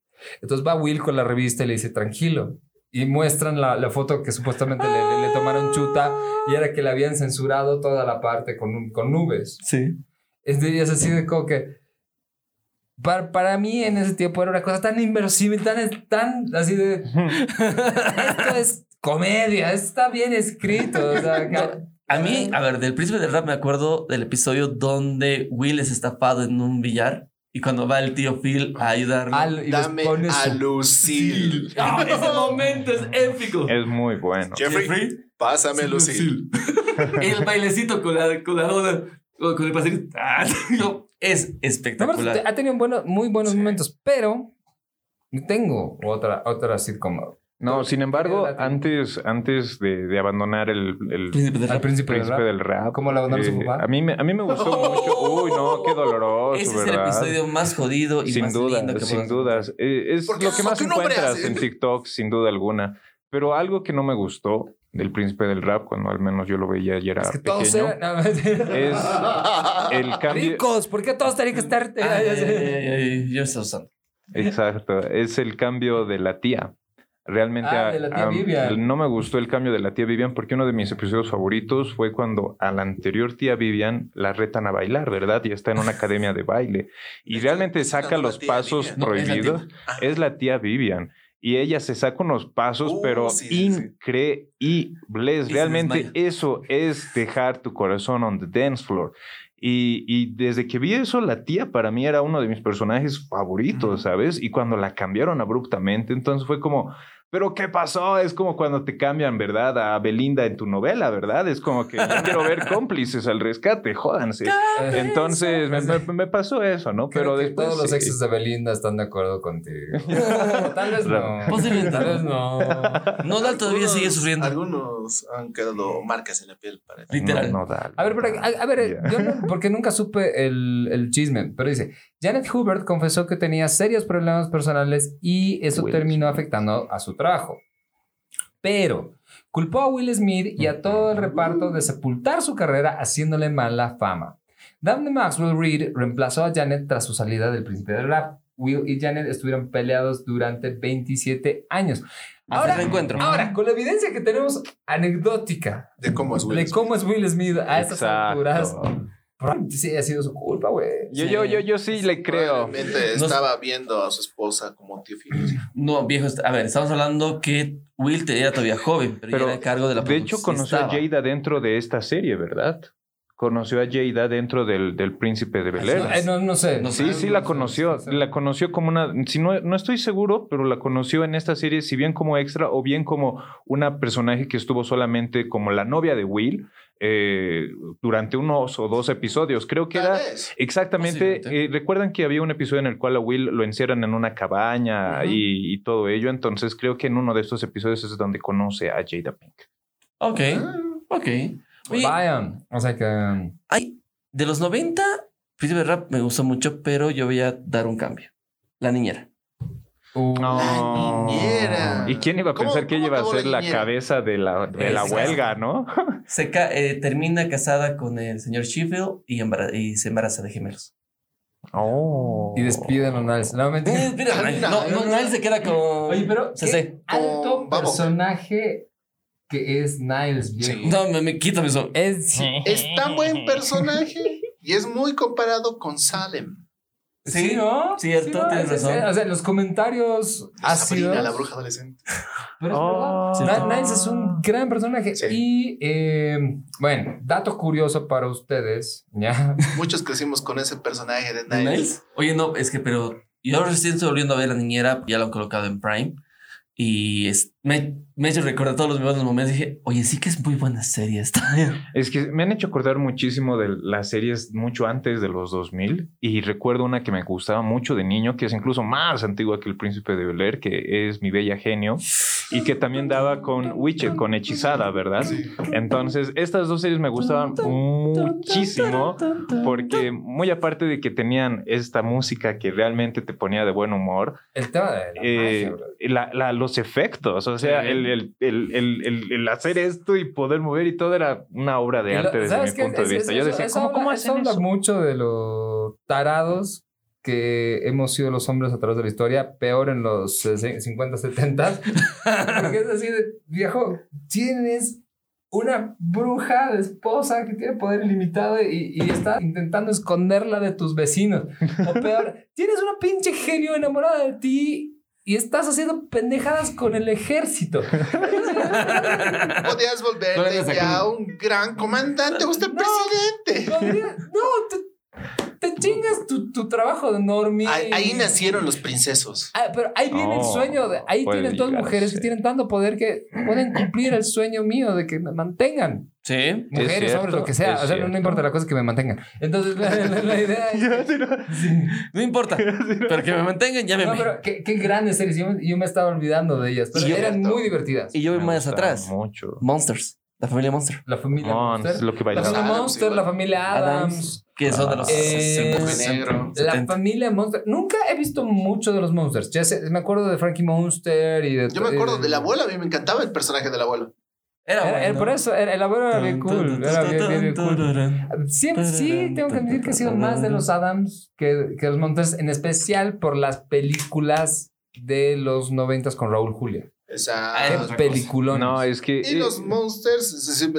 Entonces va Will con la revista y le dice, tranquilo. Y muestran la, la foto que supuestamente le, le- le tomaron chuta y era que le habían censurado toda la parte con, con nubes. Sí. Este, y es así de como que... Para, para mí en ese tiempo era una cosa tan inverosímil, tan, tan así de... Esto es comedia, está bien escrito. o sea, ca- A mí, a ver, del príncipe del rap me acuerdo del episodio donde Will es estafado en un billar y cuando va el tío Phil a ayudarlo. al- y Dame pone a Lucille. ¡Ah, ese momento es épico. Es muy bueno. Jeffrey, pásame a Lucille. El bailecito con la, con la con el pastelito. Ah, no, es espectacular. ha tenido buenos, muy buenos Sí. momentos, pero tengo otra, otra sitcom. No, sin embargo, antes, antes de, de abandonar el, el Príncipe del Al rap. príncipe, del príncipe rap. del rap, ¿Cómo lo abandonó su eh, papá? a, mí me, a mí me gustó mucho. Uy, no, qué doloroso, Ese es el ¿verdad? episodio más jodido y sin más duda, lindo que sin dudas. Eh, es lo que más encuentras en TikTok, sin duda alguna. Pero algo que no me gustó del príncipe del rap, cuando al menos yo lo veía y era Es que todos pequeño, eran no, mentira. es el cambio. ricos. ¿Por qué todos tenían que estar? Ay, ay, ay, ay, ay, yo estoy usando. Exacto, es el cambio de la tía. Realmente Ah, a- de la tía a- Vivian. no me gustó el cambio de la tía Vivian porque uno de mis episodios favoritos fue cuando a la anterior tía Vivian la retan a bailar, ¿verdad? Y está en una academia de baile. Y realmente saca los pasos Vivian. No, es la tía. prohibidos. Es la tía Vivian. Y ella se saca unos pasos, Uh, pero sí, sí, sí. increíbles. Se Realmente eso es dejar tu corazón on the dance floor. Y, y desde que vi eso, la tía para mí era uno de mis personajes favoritos, Ujú. ¿sabes? Y cuando la cambiaron abruptamente, entonces fue como, ¿pero qué pasó? Es como cuando te cambian, ¿verdad? A Belinda en tu novela, ¿verdad? Es como que yo quiero ver cómplices al rescate, jódanse. Entonces me, me- me pasó eso, ¿no? Creo Pero que después... todos los sí. exes de Belinda están de acuerdo contigo. Tal vez no. Posiblemente. Tal vez no. Nodal todavía Algunos- sigue sufriendo. Algunos han quedado marcas en la piel. Para Literal. No, no. A ver, pero, a, a ver, Ya. yo no- porque nunca supe el, el chisme, pero dice, Janet Hubert confesó que tenía serios problemas personales y eso Will terminó afectando a su trabajo. Pero culpó a Will Smith y a todo el reparto de sepultar su carrera haciéndole mala fama. Daphne Maxwell Reed reemplazó a Janet tras su salida del Príncipe del Rap. Will y Janet estuvieron peleados durante 27 años. Ahora, reencuentro. ahora, con la evidencia que tenemos anecdótica De cómo es Will de Smith. cómo es Will Smith a estas alturas, probablemente sí ha sido su culpa, güey. Yo, yo, yo, yo sí le creo. Probablemente No- estaba viendo a su esposa como tío. No, viejo, a ver, estamos hablando que Will te- era todavía joven, pero, Pero, ya era a cargo de la De hecho, conoció a Jada dentro de esta serie, ¿verdad? Conoció a Jada dentro del, del príncipe de Bel Air. No, no, no sé. No Sí, sí la conoció. La conoció como una. Si no, no estoy seguro, pero la conoció en esta serie, si bien como extra o bien como una personaje que estuvo solamente como la novia de Will eh, durante unos o dos episodios. Creo que era. Exactamente. Eh, Recuerdan que había un episodio en el cual a Will lo encierran en una cabaña y, y todo ello. Entonces creo que en uno de estos episodios es donde conoce a Jada Pink. Ok, Ah, ok. Oye, Vaya, o sea que. um, hay, de los 90, Príncipe Rap me gustó mucho, pero yo voy a dar un cambio. La niñera. Uh, La niñera. ¿Y quién iba a ¿Cómo- pensar que ella iba a ser la cabeza de la, de la huelga, no? Se ca- eh, termina casada con el señor Sheffield y, se embaraza de gemelos. Oh. Y despiden a Niles. No, mentira. Eh, no, no, Niall se queda con. Oye, pero. Se qué sé. alto personaje que es Niles, viejo. Sí. No, me, me quítame eso. Es. Es tan buen personaje y es muy comparado con Salem. Sí, ¿no? cierto, ¿no? tienes Es- es- razón. O sea, los comentarios De Sabrina, ácidos. la bruja adolescente. Pero es Oh. verdad. Niles es un gran personaje. Sí. Y eh, bueno, dato curioso para ustedes. Ya. Muchos crecimos con ese personaje de ¿De Niles. Niles? Oye, no, es que, pero yo recién estoy volviendo a ver La Niñera, ya lo han colocado en Prime. Y es- me, me ha hecho recordar todos los buenos momentos. Dije, oye, sí que es muy buena serie esta. Es que me han hecho acordar muchísimo de las series mucho antes de los 2000 y recuerdo una que me gustaba mucho de niño, que es incluso más antigua que El Príncipe de Bel Air, que es Mi Bella Genio y que también daba con Witcher, con Hechizada, ¿verdad? Sí. Entonces, estas dos series me gustaban muchísimo porque muy aparte de que tenían esta música que realmente te ponía de buen humor, El tema de la eh, magia, la- la- los efectos, o sea, Sí. el, el- el- el- hacer esto y poder mover y todo era una obra de lo- arte desde mi punto de Es- vista. es- Yo eso- decía, ¿cómo, habla- cómo eso hacen habla eso? mucho de los tarados que hemos sido los hombres a través de la historia, peor en los eh, 50, 70. Porque es así de, viejo, tienes una bruja de esposa que tiene poder ilimitado y, y está intentando esconderla de tus vecinos. O peor, tienes una pinche genio enamorada de ti y estás haciendo pendejadas con el ejército. Podías volverte ya un gran comandante o usted No. presidente. Podría- No, te, chingas tu, tu trabajo de normie. Ahí, ahí nacieron los princesos. Ah, pero ahí viene el sueño. De, ahí tienen dos mujeres que tienen tanto poder que pueden cumplir el sueño mío de que me mantengan. Sí. Mujeres, cierto, hombres, lo que sea. O sea, no, no cierto. importa la cosa es que me mantengan. Entonces, la, la- la idea es. No importa. Pero que me mantengan, ya me. No, pero qué, qué grandes series. Yo, me- yo me estaba olvidando de ellas, pero yo- eran muy divertidas. Y yo voy más atrás. Mucho. Monsters. La familia Monster. La familia Mons, Monster. lo que La familia Adams Monster, igual. la familia Adams. Adams. Que son de los Eh, 60, negro. 70. La familia Monster. Nunca he visto mucho de los Monsters. Ya sé- me acuerdo de Frankie Monster y de. Yo me acuerdo eh, del abuelo, a mí me encantaba el personaje del abuelo. Era Era- era bueno. por eso, el abuelo era bien cool. Era bien, bien, bien cool. Siempre, sí, tengo que admitir que he sido más de los Adams que, que los Monsters, en especial por las películas de los noventas con Raúl Julia. Esa Ah. No, es que. Y eh, los Monsters,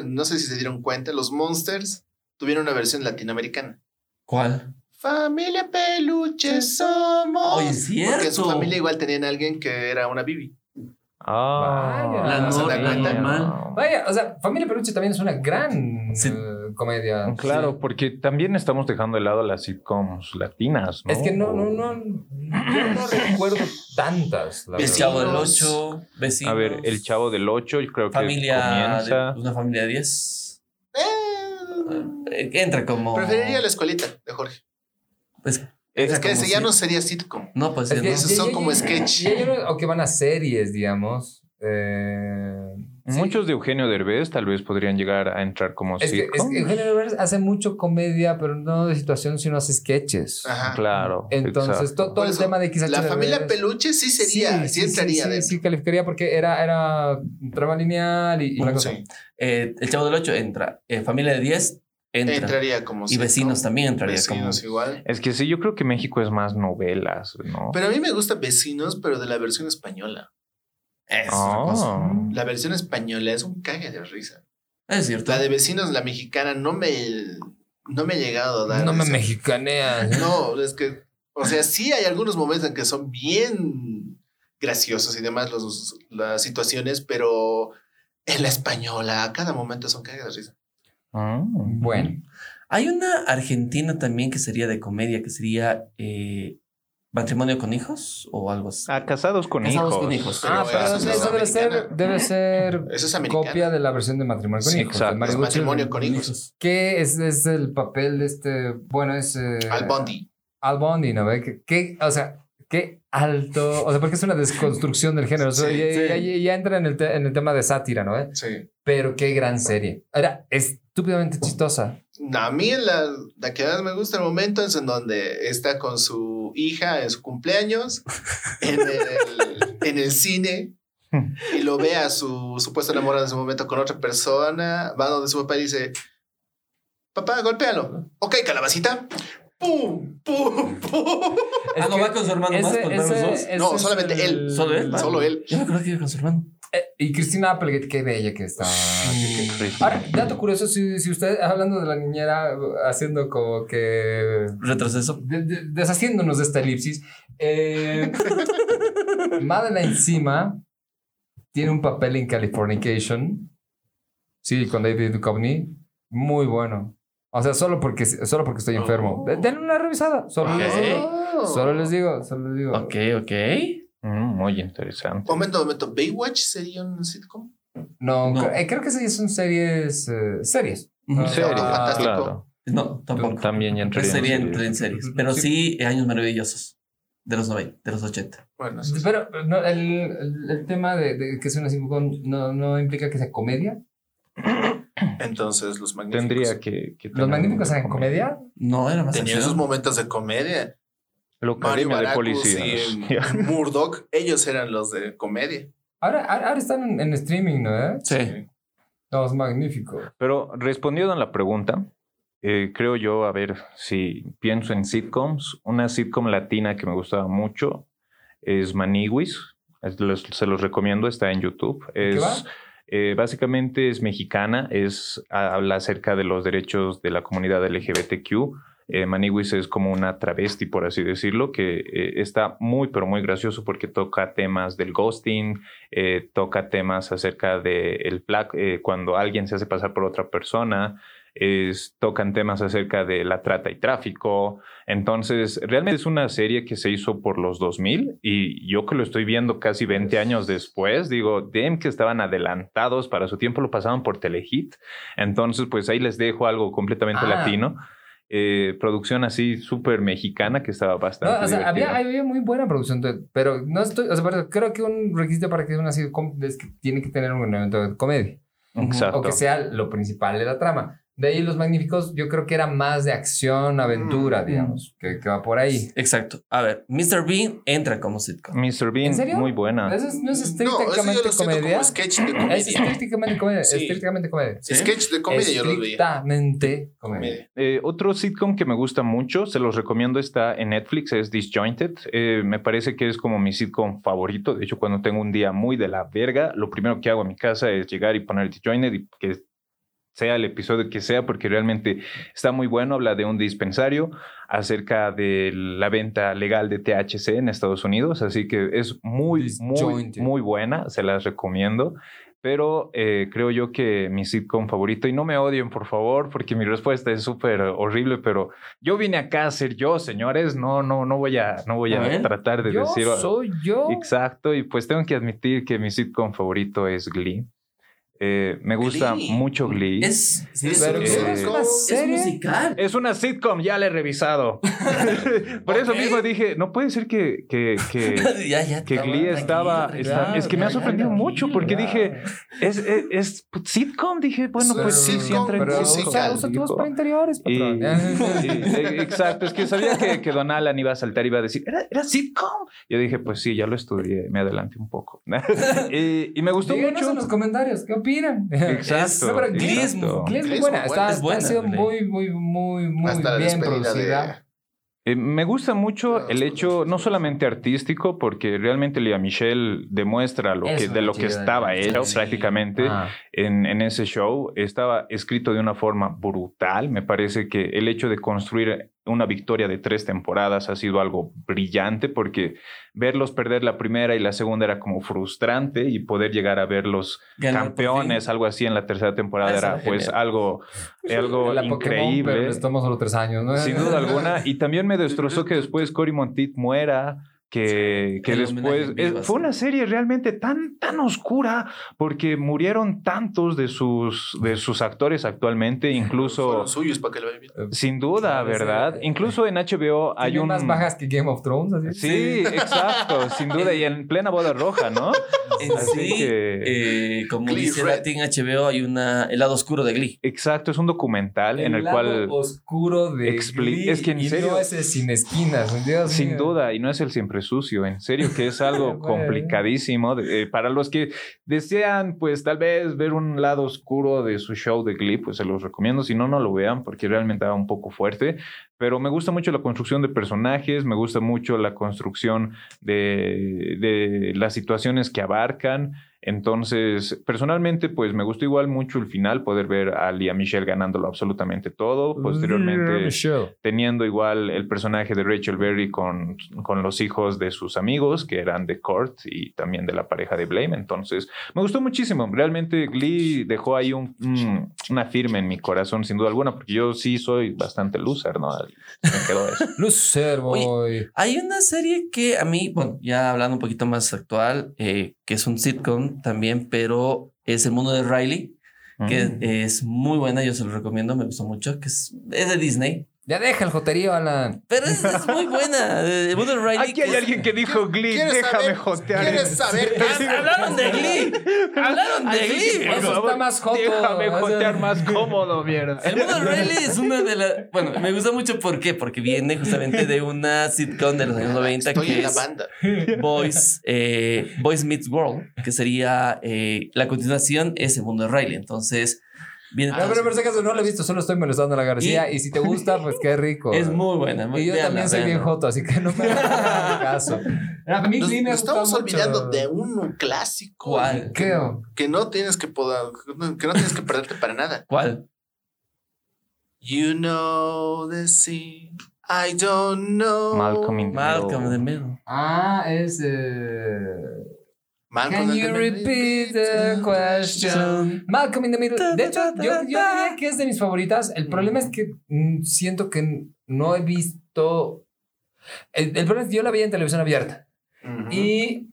no sé si se dieron cuenta, los Monsters tuvieron una versión latinoamericana. ¿Cuál? Familia Peluche somos. Oye, es cierto. Porque en su familia igual tenían a alguien que era una Bibi. Ah, Vaya. La no- normal. Vaya, o sea, Familia Peluche también es una gran Sí. Comedia. Claro, porque también estamos dejando de lado las sitcoms latinas, ¿no? Es que no, no, no, yo no recuerdo tantas. la El verdad. Chavo del 8, vecinos. A ver, el Chavo del 8, yo creo que Familia. comienza. De, una familia de 10. Eh, Eh, Entra como. preferiría la escuelita de Jorge. Es, Es que ese ya si- no sería sitcom. No, pues Es que no. esos ya- son ya- como ya- sketch. ya- ya- o que van a series, digamos. Eh, sí. Muchos de Eugenio Derbez tal vez podrían llegar a entrar como Es que, es que Eugenio Derbez hace mucho comedia, pero no de situación, sino hace sketches. Ajá. Claro. Entonces, todo el tema de XH La familia Derbez- Peluche sí sería, sí, entraría sí, sí, calificaría porque era, era trama lineal y, y la cosa. Sí, Eh, el Chavo del 8 entra. Eh, familia de 10 entra. entraría como y vecinos también entraría Vecinos igual. Es que sí, yo creo que México es más novelas, ¿no? Pero a mí me gusta Vecinos, pero de la versión española. Es cosa. La versión española es un cague de risa. Es cierto. La de Vecinos, la mexicana, no me, no me ha llegado a dar. No me esa- mexicaneas. No, es que, o sea, sí hay algunos momentos en que son bien graciosos y demás los, las situaciones, pero en la española, a cada momento son cague de risa. Ah. Bueno, Hay una argentina también que sería de comedia, que sería eh, matrimonio con hijos o algo así. Ah, casados con Casados hijos. con hijos. Ah, pero eso debe ser, debe ser Eso es americana. copia de la versión de matrimonio con Sí, hijos. exacto. Gucci. matrimonio con hijos. Que es, es el papel de este, bueno, es... eh, Al Bondi. Al Bondi, ¿no? ve? Que, que, o sea, qué alto, o sea, porque es una desconstrucción del género. O sea, Sí, ya, sí. ya- ya- ya entra en el, te- en el tema de sátira, ¿no? ve? Sí. Pero qué gran serie. Era estúpidamente chistosa. A mí la, la que más me gusta el momento es en donde está con su hija en su cumpleaños, en el, en el cine, y lo ve a su supuesto enamorado en ese momento con otra persona, va donde su papá y dice, papá, golpéalo. Ok, calabacita. ¡Pum! ¡Pum! ¡Pum! Ah, no va con su hermano más, con los dos. No, solamente él. ¿Solo él? Solo él. Yo me acuerdo que iba con su hermano. Eh, y Cristina Applegate, qué bella que está. qué- qué- Ahora, dato curioso, si, si usted, hablando de la niñera, haciendo como que... Retroceso. de- de- deshaciéndonos de esta elipsis, eh, Madeline Encima tiene un papel en Californication, sí, con David Duchovny, muy bueno. O sea, solo porque, solo porque estoy enfermo. De- Denle una revisada. Solo, les digo, Oh. solo les digo. Solo les digo. Ok, ok. Mm, muy interesante. Momento, momento. ¿Baywatch sería un sitcom? No, No. eh, creo que sí son series. eh, series. Ujú. Ah, Series, fantástico. claro. No, tampoco. También ya entraría en Sería series. entre en series. Pero sí, años maravillosos. De los 90, de los 80. Bueno, sí. Pero no, el, el, el tema de, de que sea una sitcom no, no implica que sea comedia. Entonces los magníficos. Tendría que. que ¿Los magníficos eran comedia? No, era más acción. sus momentos de comedia. La Mario de y Murdoch, ellos eran los de comedia. Ahora, ahora están en, en streaming, ¿no? eh? Sí. Los magníficos. Pero respondiendo a la pregunta, eh, creo yo, a ver si pienso en sitcoms, una sitcom latina que me gustaba mucho es Maniwis. Es- los- se los recomiendo, está en YouTube. qué Es, va? Eh, básicamente es mexicana, es, habla acerca de los derechos de la comunidad LGBTQ. Eh, Maniwis es como una travesti, por así decirlo, que eh, está muy, pero muy gracioso porque toca temas del ghosting, eh, toca temas acerca de el black, eh, cuando alguien se hace pasar por otra persona, es- tocan temas acerca de la trata y tráfico. Entonces, realmente es una serie que se hizo por los 2000 y yo que lo estoy viendo casi 20 años después, digo, damn que estaban adelantados para su tiempo, lo pasaban por Telehit. Entonces, pues ahí les dejo algo completamente Ah. latino. Eh, producción así súper mexicana que estaba No, bastante o sea, había, muy buena producción, pero no estoy, o sea, creo que un requisito para que sea una sitcom es que tiene que tener un elemento de comedia. Exacto. O que sea lo principal de la trama. De ahí Los Magníficos, yo creo que era más de acción, aventura, Mm. digamos, que, que va por ahí. Exacto. A ver, Mr. Bean entra como sitcom. Mr. Bean, ¿En serio? muy buena. ¿Eso es- no es No, estrictamente lo siento comedia? como sketch de Es comedia. estrictamente comedia. Sí. Estrictamente comedia. ¿Sí? Sketch de comedia yo los veía. Estrictamente comedia. Comedia. Eh, otro sitcom que me gusta mucho, se los recomiendo, está en Netflix, es Disjointed. Eh, me parece que es como mi sitcom favorito. De hecho, cuando tengo un día muy de la verga, lo primero que hago en mi casa es llegar y poner Disjointed y que sea el episodio que sea, porque realmente está muy bueno. Habla de un dispensario acerca de la venta legal de THC en Estados Unidos. Así que es muy, muy, muy buena. Se las recomiendo. Pero eh, creo yo que mi sitcom favorito, y no me odien por favor, porque mi respuesta es súper horrible, pero yo vine acá a ser yo, señores, no, no, no voy a, no voy A tratar de Yo decir... soy yo. Exacto, y pues tengo que admitir que mi sitcom favorito es Glee. Eh, me gusta Glee. mucho Glee. Es, es, Pero Eh, ¿qué es una es serie? musical. Es una sitcom, ya la he revisado. Por eso Ok. mismo dije, no puede ser que, que, que, ya, ya. que estaba Glee estaba... está- es que me ha sorprendido ya, mucho porque ya. dije, es, es, es sitcom, dije, bueno, Pero pues sí, sí sitcom, entra en musical, usa tu voz dijo. para interiores, Y- patrón. y- eh, exacto, es que sabía que, que Don Alan iba a saltar y iba a decir, ¿era, era sitcom? Yo dije, pues sí, ya lo estudié, me adelanté un poco. y, y me gustó Díganos mucho. en los comentarios, ¿qué opinan? Exacto. No, pero Glee es, exacto. Glee es muy buena. muy Está, buena. Es buena, ha sido muy, muy, muy, muy Hasta bien producida. Eh, me gusta mucho el hecho, no solamente artístico, porque realmente Lea Michelle demuestra lo Es que, de lo que estaba sí. hecho prácticamente Ah. en, en ese show. Estaba escrito de una forma brutal. Me parece que el hecho de construir una victoria de tres temporadas ha sido algo brillante porque verlos perder la primera y la segunda era como frustrante y poder llegar a verlos Ganar campeones, algo así en la tercera temporada Eso era pues genial. algo, algo La Pokémon, pero increíble. estamos solo tres años, ¿no? Sin duda alguna. Y también me destrozó que después Cory Monteith muera. Que, que el después en eh, fue una serie realmente tan tan oscura porque murieron tantos de sus de sus actores actualmente incluso suyos para que lo vean bien. sin duda verdad sí. incluso en HBO hay un más bajas que Game of Thrones, así. sí exacto sin duda y en plena boda roja no En Así sí, que- eh, como Glee dice Red. Latin HBO, hay una, el lado oscuro de Glee. exacto es un documental en el lado cual oscuro de Glee es que en y serio- no ese sin esquinas, Dios Sin mío. duda, y no es el siempre sucio, en serio que es algo Bueno. complicadísimo. de- eh, para los que desean, pues tal vez ver un lado oscuro de su show de Glee, pues se los recomiendo. Si no, no lo vean porque realmente va un poco fuerte. Pero me gusta mucho la construcción de personajes, me gusta mucho la construcción de, de las situaciones que abarcan. Entonces, personalmente, pues me gustó igual mucho el final, poder ver a Lia Michelle ganándolo absolutamente todo. Posteriormente, Michelle. teniendo igual el personaje de Rachel Berry con, con los hijos de sus amigos, que eran de Kurt y también de la pareja de Blame. Entonces, me gustó muchísimo. Realmente Glee dejó ahí un, un- una firma en mi corazón, sin duda alguna, porque yo sí soy bastante loser, ¿no? Me quedó eso. Lucer, boy. Hay una serie que a mí, bueno, ya hablando un poquito más actual, eh, que es un sitcom también, pero es El Mundo de Riley, que Mm. es muy buena, yo se lo recomiendo, me gustó mucho, que es, es de Disney, Ya deja el joterío, Alan. pero es, es muy buena. El Mundo de Riley. Aquí hay alguien que dijo Glee, ¿Quieres déjame saber- jotear. ¿Quieres saber Hablaron de Glee. Hablaron de Así Glee. que, Eso favor. está más joto. Déjame jotear más cómodo, mierda. El mundo de Riley es una de las. Bueno, me gusta mucho. ¿por qué? Porque viene justamente de una sitcom de los años 90 Estoy que en la es banda. Boys, eh, Boys Meets World, que sería eh, la continuación, es el mundo de Riley. Entonces, viene. No, pero por si acaso no lo he visto, solo estoy molestando a la García. Y, si te gusta, pues qué rico. es muy buena. muy- Y yo véanla, también soy bien joto, así que no me hagas caso. A mí Nos, Glee me nos ha gustado estamos mucho. olvidando de un clásico. ¿Cuál? ¿Qué? Que no tienes que poder, que no tienes que perderte para nada. ¿Cuál? You know the sea. I don't know. Malcolm in the Malcolm Middle. de Middle. Ah, es. eh, Malcolm Can in you the Middle. repeat the question? Malcolm in the Middle. De hecho, yo, yo diría que es de mis favoritas. El problema es que mm, siento que no he visto. El, el problema es que yo la veía en televisión abierta. Ujú. Y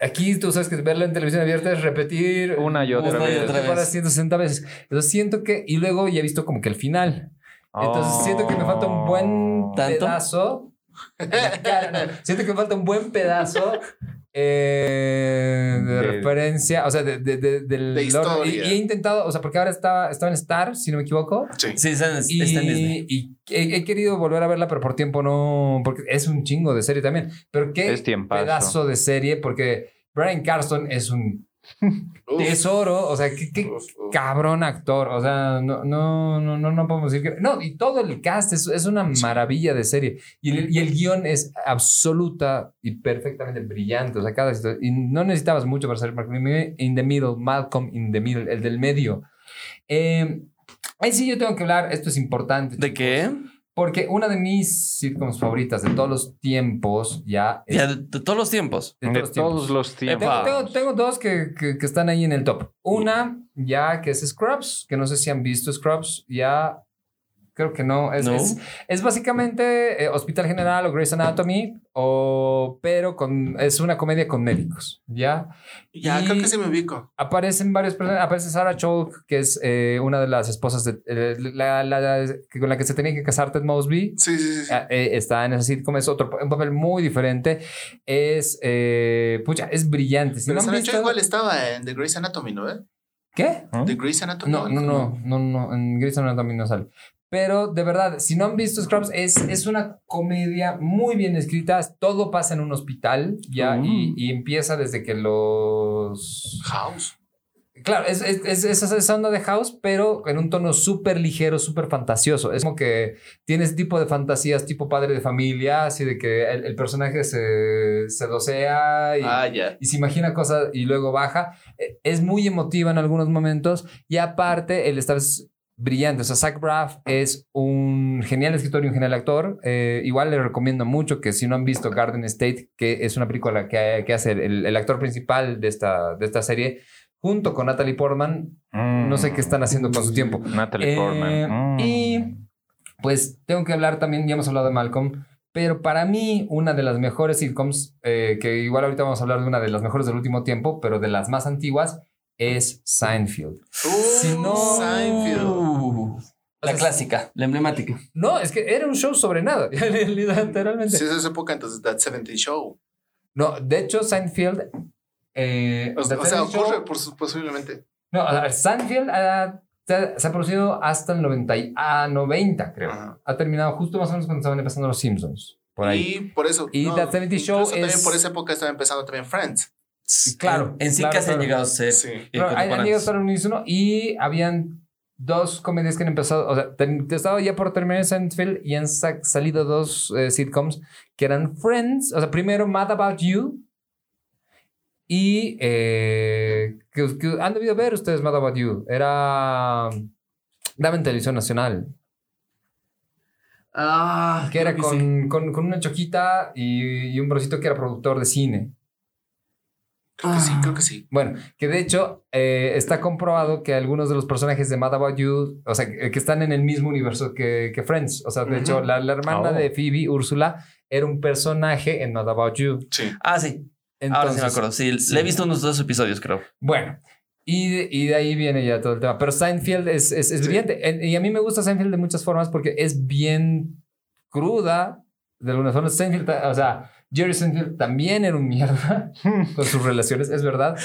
aquí tú sabes que verla en televisión abierta es repetir Una y otra Una y vez. otra vez. para 160 veces. Entonces siento que. Y luego ya he visto como que el final. Entonces siento que me falta un buen Oh. ¿Tanto? pedazo. Claro, no. Siento que me falta un buen pedazo eh, de, De- referencia, o sea, de, de, de, del De lore. Y, he intentado, o sea, porque ahora estaba, estaba en Star, si no me equivoco. Sí. Sí, está en, Y, está en Disney. y he, he querido volver a verla, pero por tiempo no, porque es un chingo de serie también. Pero qué Es pedazo de serie, porque Brian Carston es un Uf, tesoro, o sea, qué, qué uf, uf. cabrón actor, o sea, no, no, no, no, no podemos decir que... No, y todo el cast es, es una maravilla de serie. Y el, y el guion es absoluta y perfectamente brillante, o sea, cada Y no necesitabas mucho para ser Malcolm in the Middle, Malcolm in the Middle, el del medio. Eh, ahí sí yo tengo que hablar, esto es importante. ¿De qué? Porque una de mis sitcoms favoritas de todos los tiempos ya... es- Ya, de, de todos los tiempos. de De los tiempos. todos los Eh, tiempos. Tengo, tengo- tengo dos que, que- que están ahí en el top. Una, ya que es Scrubs, que no sé si han visto Scrubs, ya creo que no. Es, No. es, es básicamente eh, Hospital General o Grey's Anatomy, o, pero con, es una comedia con médicos, ¿ya? Ya, Y- creo que sí me ubico. Aparecen varios personas. Aparece Sarah Chalk, que es eh, una de las esposas de eh, la, la- con la que se tenía que casar Ted Mosby. Sí, sí, sí. Ah, eh, está en esa sitcom, es otro un papel muy diferente. Es, eh, pucha, es brillante. Si Pero no Sarah visto- Chalk igual estaba en The Grey's Anatomy, ¿no? Eh? ¿Qué? The Grey's Anatomy. No, no, no, no, no, en Grey's Anatomy no sale. Pero de verdad, si no han visto Scrubs, es, es una comedia muy bien escrita. Todo pasa en un hospital ya Mm. y, y empieza desde que los. House. Claro, es, es, es, es esa onda de House, pero en un tono súper ligero, súper fantasioso. Es como que tiene ese tipo de fantasías, tipo padre de familia, así de que el, el personaje se, se docea y, Ah, ya. y se imagina cosas y luego baja. Eh, Es muy emotiva en algunos momentos y aparte él está es brillante. O sea, Zach Braff es un genial escritor y un genial actor. Eh, igual le recomiendo mucho que si no han visto Garden State, que es una película que, que hace el, el actor principal de esta, de esta serie, junto con Natalie Portman, Mm. no sé qué están haciendo con su tiempo. Natalie Eh, Portman. Mm. Y pues tengo que hablar también, ya hemos hablado de Malcolm, pero para mí una de las mejores sitcoms, eh, que igual ahorita vamos a hablar de una de las mejores del último tiempo, pero de las más antiguas, es Seinfeld. Uh, Si no- Seinfeld. La sea, clásica, la emblemática. No, es que era un show sobre nada, literalmente. Sí, es esa época, entonces, That 70 Show. No, de hecho, Seinfeld... eh, O, o sea, Show- ocurre por su- posiblemente. No, a ver, Seinfeld se, se ha producido hasta el 90, y- ah, 90 creo. Ajá. Ha terminado justo más o menos cuando estaban empezando los Simpsons. Por ahí. Y por eso. Y That 70 Show incluso también es- por esa época estaba empezando también Friends. Claro, En sí claro, casi claro. han llegado a ser Sí. eh, han, llegado a estar en unísono y habían dos comedias que han empezado, o sea, ten- estaba ya por terminar Seinfeld y han sa- salido dos eh, sitcoms que eran Friends, o sea, primero Mad About You y eh, que, que han debido ver ustedes Mad About You, era daba en televisión nacional, Ah, que era que con, sí. con, con una choquita y, y un brocito que era productor de cine. Creo que sí, Ah. creo que sí. Bueno, que de hecho eh, está comprobado que algunos de los personajes de Mad About You, o sea, que, que están en el mismo universo que, que Friends. O sea, de Ujú. hecho, la, la hermana Oh. de Phoebe, Úrsula, era un personaje en Mad About You. Sí. Ah, sí. Entonces, Ahora sí me acuerdo. Sí, sí. le he visto unos dos episodios, creo. Bueno, y de, y de ahí viene ya todo el tema. Pero Seinfeld es, es, es Sí. brillante. Y a mí me gusta Seinfeld de muchas formas porque es bien cruda. De algunas formas, Seinfeld, o sea, Jerry Seinfeld también era un mierda con sus relaciones, es verdad.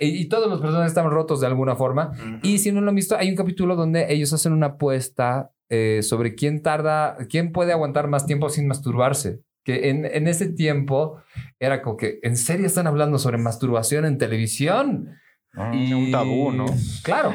Y, y todos los personajes estaban rotos de alguna forma. Ujú. Y si no lo han visto, hay un capítulo donde ellos hacen una apuesta eh, sobre quién tarda, quién puede aguantar más tiempo sin masturbarse. Que en, en ese tiempo era como que, ¿en serio están hablando sobre masturbación en televisión? Mm, Un tabú, ¿no? Claro.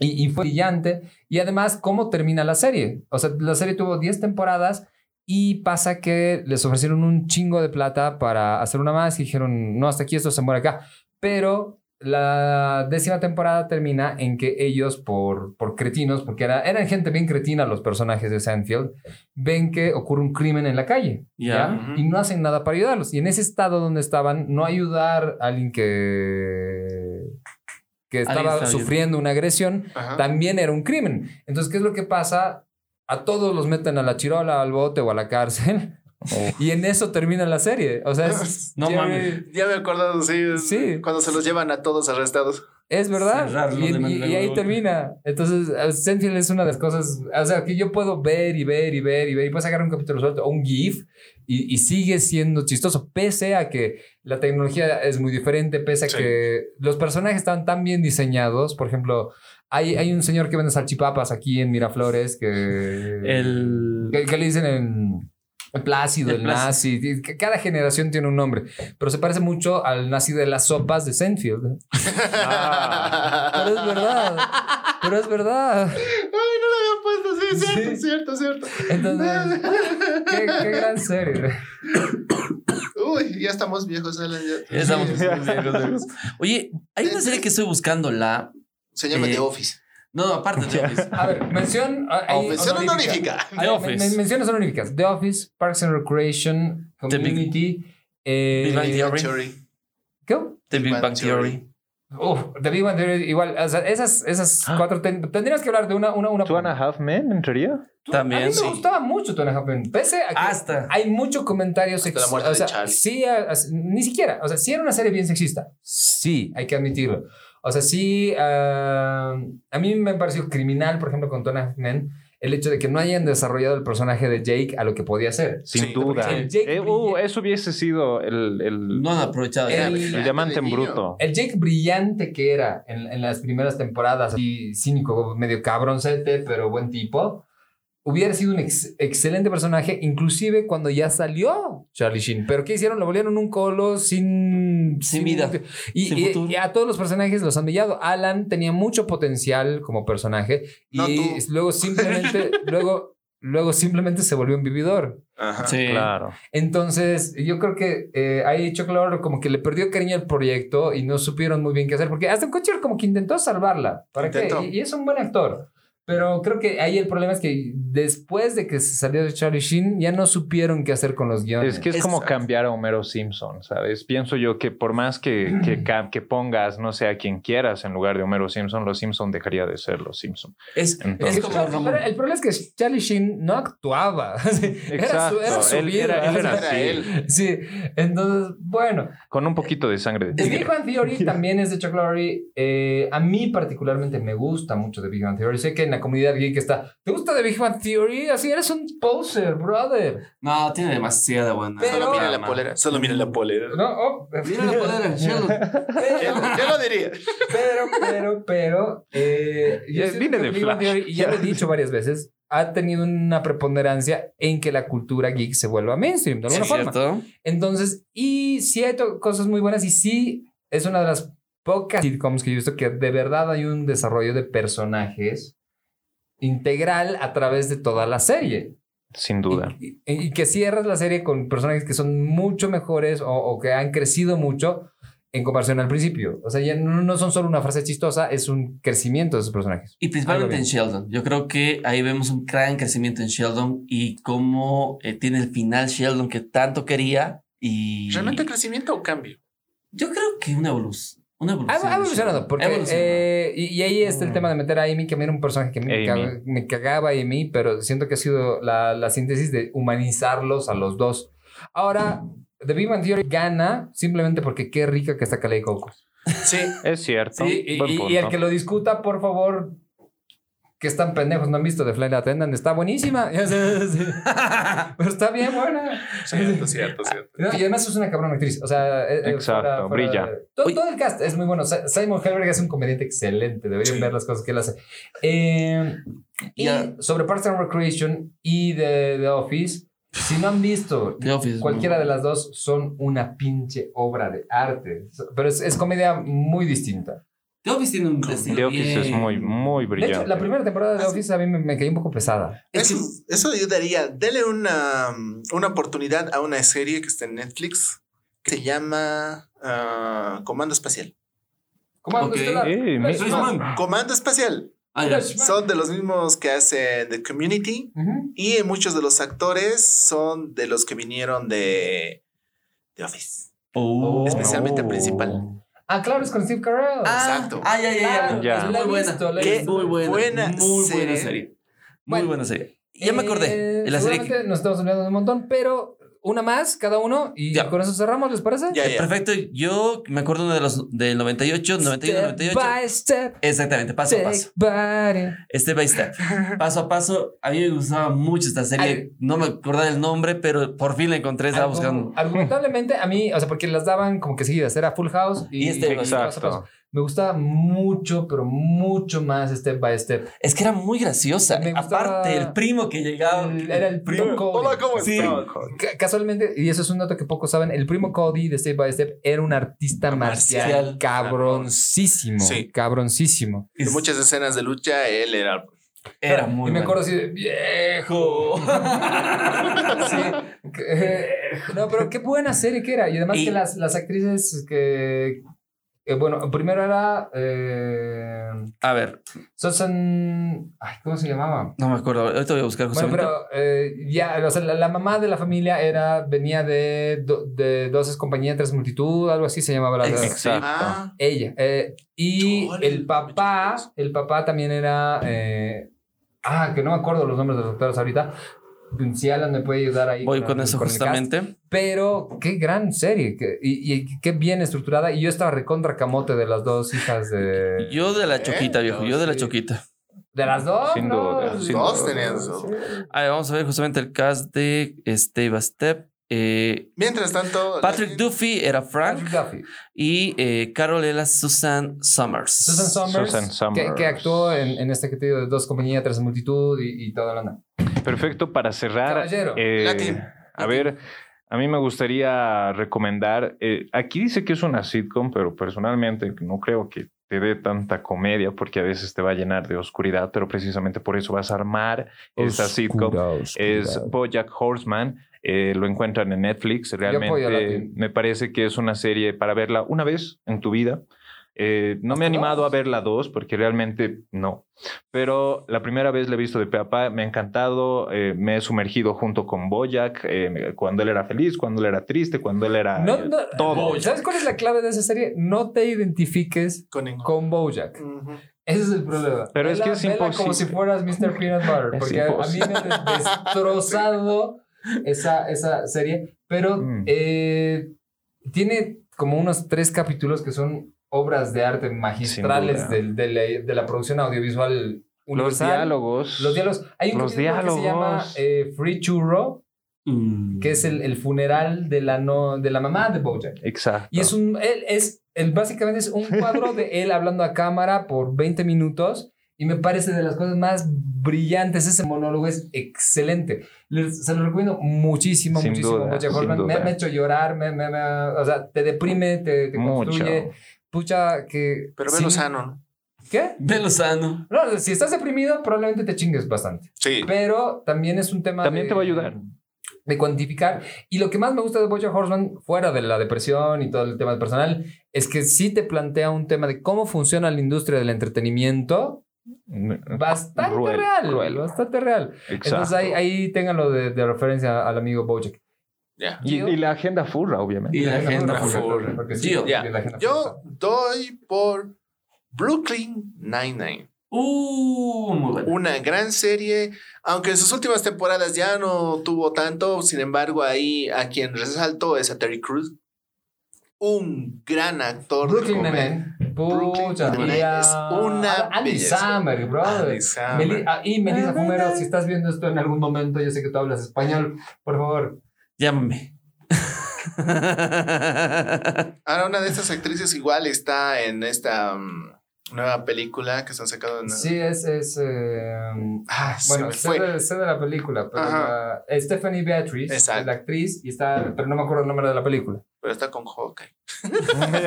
Y, y fue brillante. Y además, ¿cómo termina la serie? O sea, la serie tuvo 10 temporadas y pasa que les ofrecieron un chingo de plata para hacer una más y dijeron, no, hasta aquí esto se muere acá. Pero la décima temporada termina en que ellos, por, por cretinos, porque era, eran gente bien cretina los personajes de Sandfield, ven que ocurre un crimen en la calle. Ya. ¿ya? Y no hacen nada para ayudarlos. Y en ese estado donde estaban, no ayudar a alguien que, que estaba sufriendo una agresión, Ajá. también era un crimen. Entonces, ¿qué es lo que pasa? A todos los meten a la chirola, al bote o a la cárcel. Y en eso termina la serie. O sea, es, No Jerry- mames. Ya me he acordado, sí, Sí. Cuando se los llevan a todos arrestados. Es verdad. Cerrarlo Y, de y- manera y ahí termina. Entonces, eh, Seinfeld es una de las cosas, o sea, que yo puedo ver y ver y ver y ver y puedes agarrar un capítulo suelto o un GIF y, y sigue siendo chistoso, pese a que la tecnología es muy diferente, pese a Sí. que los personajes están tan bien diseñados. Por ejemplo, hay, hay un señor que vende salchipapas aquí en Miraflores que, El. que, que le dicen en... El Plácido, El el, Plácido. nazi, cada generación tiene un nombre, pero se parece mucho al nazi de las sopas de Seinfeld. Ah. Pero es verdad. Pero es verdad. Ay, no lo había puesto, sí, cierto, Sí. cierto, cierto. Entonces, qué, qué gran serie. Uy, ya estamos viejos, Alan. ya. Ya estamos viejos, viejos. Oye, hay una serie que estoy buscando la. Se llama Eh, The Office. No, no, aparte de Office. A ver, mención. ah, ahí, Mención honorífica. Ver, Office. men- menciones honoríficas. The Office, Parks and Recreation, The Big- Community. eh, Big Bang Theory. Theory. ¿Qué? The Big Bang Theory. Uf, The Big Bang Theory, igual. O sea, esas, esas Ah. cuatro. ten- tendrías que hablar de una. una, una Two and a Half Men entraría. Tú- También, A mí me sí. gustaba mucho Two and a Half Men. Pese a que Hasta. hay mucho comentario Hasta la sexista. muerte O de sea, Charlie. sí, a- a- ni siquiera. O sea, sí era una serie bien sexista. Sí, hay que admitirlo. O sea, sí. ah, a mí me pareció criminal, por ejemplo, con Half Men, el hecho de que no hayan desarrollado el personaje de Jake a lo que podía ser. Sin Sí, duda. porque el Jake Eh, uh, eso hubiese sido el, el, No han aprovechado. El- el diamante en bruto. El Jake brillante que era en, en las primeras temporadas, y cínico, medio cabroncete, pero buen tipo, hubiera sido un ex- excelente personaje, inclusive cuando ya salió Charlie Sheen. Pero ¿qué hicieron? Lo volvieron un colo sin... Sin vida, Y, sin y- y a todos los personajes los han brillado. Alan tenía mucho potencial como personaje y tú. luego simplemente... luego, luego simplemente se volvió un vividor. Ajá. Sí. Claro. Entonces, yo creo que eh, ahí Lorre como que le perdió cariño al proyecto y no supieron muy bien qué hacer, porque Aston Kutcher como que intentó salvarla. ¿Para qué? Intentó. Y, y es un buen actor. Pero creo que ahí el problema es que después de que se salió de Charlie Sheen, ya no supieron qué hacer con los guiones. Es que es como cambiar a Homero Simpson, ¿sabes? Pienso yo que por más que, que, pongas, no sé, a quien quieras en lugar de Homero Simpson, los Simpson dejaría de ser los Simpson. Es, Entonces- es como Pero el problema es que Charlie Sheen no actuaba. era su, era su Él vida. era- él era Era él. Sí, entonces, bueno. Con un poquito de sangre de The Big. Bang Theory también es de Chuck Lorre. Eh, a mí particularmente me gusta mucho The Big Bang Theory. Sé que en la comunidad geek está, ¿te gusta The Big Bang Theory? Así eres un poser, brother. No, tiene demasiada buena. Pero- Solo mira la polera. Solo mira la polera. No, oh, Mira la polera, Sheldon. ¿Quién, quién lo diría? pero, pero, pero, eh, yo viene que de Flash. Theory, y ya lo he dicho varias veces, ha tenido una preponderancia en que la cultura geek se vuelva mainstream, de alguna ¿Es forma. cierto? Entonces, y sí hay cosas muy buenas y sí es una de las pocas sitcoms que yo he visto que de verdad hay un desarrollo de personajes integral a través de toda la serie. Sin duda. Y, y- y que cierras la serie con personajes que son mucho mejores o, o que han crecido mucho en comparación al principio. O sea, ya no, no son solo una frase chistosa, es un crecimiento de esos personajes. Y principalmente en Sheldon. Yo creo que ahí vemos un gran crecimiento en Sheldon y cómo eh, tiene el final Sheldon que tanto quería. Y ¿Realmente crecimiento o cambio? yo creo que una evolución. Una Ha, evolución. ha evolucionado, porque Ha evolucionado. eh, y, y ahí está el tema de meter a Amy, que a mí era un personaje que me, Amy. caga- me cagaba Amy, pero siento que ha sido la, la síntesis de humanizarlos a los dos. Ahora, The Big Bang Theory gana simplemente porque qué rica que está Kalei Coco. Sí. Es cierto. Sí, y, y- y el que lo discuta, por favor, que están pendejos, no han visto The Flight Attendant, está buenísima. Pero está bien buena. Cierto, cierto, cierto. No, y además es una cabrona actriz. O sea, eh, eh, Exacto, brilla. Todo, todo el cast es muy bueno. Simon Helberg es un comediante excelente. Deberían Sí. ver las cosas que él hace. Eh, y Ya. sobre Parks and Recreation y The, The Office, si no han visto The Office cualquiera de las dos, son una pinche obra de arte. Pero es, es comedia muy distinta. The Office tiene un estilo The Office es muy, muy De brillante. hecho, la primera temporada de The. Office a mí me, me cayó un poco pesada. Eso, eso ayudaría. Dele una, una oportunidad a una serie que está en Netflix que se llama ah, Comando Espacial. Comando Ok. Estelar. Flashman. Comando Especial. Ah. Son de los mismos que hacen The Community. Y muchos de los actores son de los que vinieron de The Office. Oh. Especialmente el principal. Ah, claro, es con Steve Carell. Ah, Exacto. Ah, ya, ya, ya. Muy buena. visto, la he Qué visto. muy buena. buena muy buena serie. serie. Muy Bueno, buena serie. Ya me acordé. Eh, la serie que- nos estamos olvidando un montón, pero una más cada uno y Ya. con eso cerramos, ¿les parece? Ya, ya. Perfecto. Yo me acuerdo de los del 98, 91, Step 98. by step, Exactamente, paso a paso. Step by step. Paso a paso. A mí me gustaba mucho esta serie. No me acordaba el nombre, pero por fin la encontré. Estaba buscando. Argumentablemente, a mí, o sea, porque las daban como que seguidas, era Full House y, Y este- y paso a paso. Me gustaba mucho, pero mucho más Step by Step. Es que era muy graciosa. Me Aparte, el primo que llegaba. El- era el primo Cody. Hola, ¿cómo Sí. Casualmente, y eso es un dato que pocos saben, el primo Cody de Step by Step era un artista marcial, Marcial. cabroncísimo. Sí. Cabroncísimo. En muchas escenas de lucha, él era. Era muy Y me acuerdo así de viejo. Sí. Que- No, pero qué buena serie que era. Y además Y- que las, las actrices que. Eh, bueno, primero era. Eh, A ver, Susan. Ay, ¿cómo se llamaba? no me acuerdo. Ahorita voy a buscar Bueno, justamente. pero eh, ya, o sea, la, la mamá de la familia era, venía de, do- de Doces Compañía, Tres Multitud, algo así se llamaba la Exacto. Ah, Ella. eh, y Chole, el papá, el papá también era. eh, ah, que no me acuerdo los nombres de los doctores ahorita. Si Alan me puede ayudar ahí. Voy con eso el cast. justamente. Pero qué gran serie. que- y, y qué bien estructurada. Y yo estaba recontra camote de las dos hijas de. Yo de la ¿Eh? choquita, viejo. Yo de la Sí. choquita. ¿De las dos? Sin No, duda, sin Dos duda. tenían su- Sí. A ver, vamos a ver justamente el cast de Step by Step. Eh, Mientras tanto. Patrick Duffy era Frank Duffy. y eh, Carol era Susan Summers. Susan Summers, Susan Summers. Que, que actuó en, en este que te digo de dos compañías, tres multitud y, y toda la onda. Perfecto para cerrar. Caballero. eh, Latin. a ver, a mí me gustaría recomendar. eh, aquí dice que es una sitcom, pero personalmente no creo que te dé tanta comedia porque a veces te va a llenar de oscuridad, pero precisamente por eso vas a armar esta sitcom. Es Bojack Horseman. eh, lo encuentran en Netflix. Realmente me parece que es una serie para verla una vez en tu vida. Eh, no me he ¿Hasta animado a ver la dos porque realmente no. Pero la primera vez la he visto de pe a pa, me ha encantado. eh, me he sumergido junto con Bojack eh, cuando él era feliz, cuando él era triste, cuando él era No, eh, no, todo. ¿Sabes cuál es la clave de esa serie? No te identifiques Con ningún- con Bojack. Ese es el problema. Pero es que es vela como imposible. si fueras Mr. Peanut Butter. Porque a, a mí imposible. me ha destrozado esa, esa serie. Pero Mm. eh, tiene como unos tres capítulos que son obras de arte magistrales del- de, la, de la producción audiovisual Los universal. diálogos. Los diálogos. Hay un Los capítulo que se llama diálogos. eh, Free Churro, Mm. que es el, el funeral de la, no, de la mamá de Bojack. Exacto. Y es un, él es, él básicamente es un cuadro de él hablando a cámara por 20 minutos y me parece de las cosas más brillantes. Ese monólogo es excelente. Les- se lo recomiendo muchísimo, Sin muchísimo. duda, Bojack sin Horseman. Me, me ha hecho llorar, me, me- me- o sea, te deprime, te, te Mucho. Pucha, que... Pero sí. velo sano, ¿no? ¿Qué? De Lozano. No, si estás deprimido, probablemente te chingues bastante. Sí. Pero también es un tema También de- te va a ayudar. De cuantificar. Y lo que más me gusta de Bojack Horseman, fuera de la depresión y todo el tema personal, es que sí te plantea un tema de cómo funciona la industria del entretenimiento bastante real. Bastante real. Exacto. Entonces ahí, ahí ténganlo de, de referencia al amigo Bojack. Ya. y, y la agenda furra, obviamente. Y la agenda furra. porque sí, Gio. Ya. porque la agenda Yo doy por Brooklyn Nine-Nine. Uh, muy. Una gran serie, aunque en sus últimas temporadas ya no tuvo tanto, sin embargo, ahí a quien resaltó es a Terry Crews. Un gran actor. Brooklyn. Nine-Nine. Brooklyn Pucha, es una Andy belleza. Samberg, brother. Andy. Meli- ah, y Melissa Fumero, si estás viendo esto en algún momento, yo sé que tú hablas español, por favor. Llámame. Ahora, una de estas actrices igual está en esta mm, nueva película que están sacando en. Sí, es. es eh, Ah, bueno, sé fue. de, sé de la película, pero la- Stephanie es la actriz, y está, pero no me acuerdo el nombre de la película. Pero está con Hawkeye.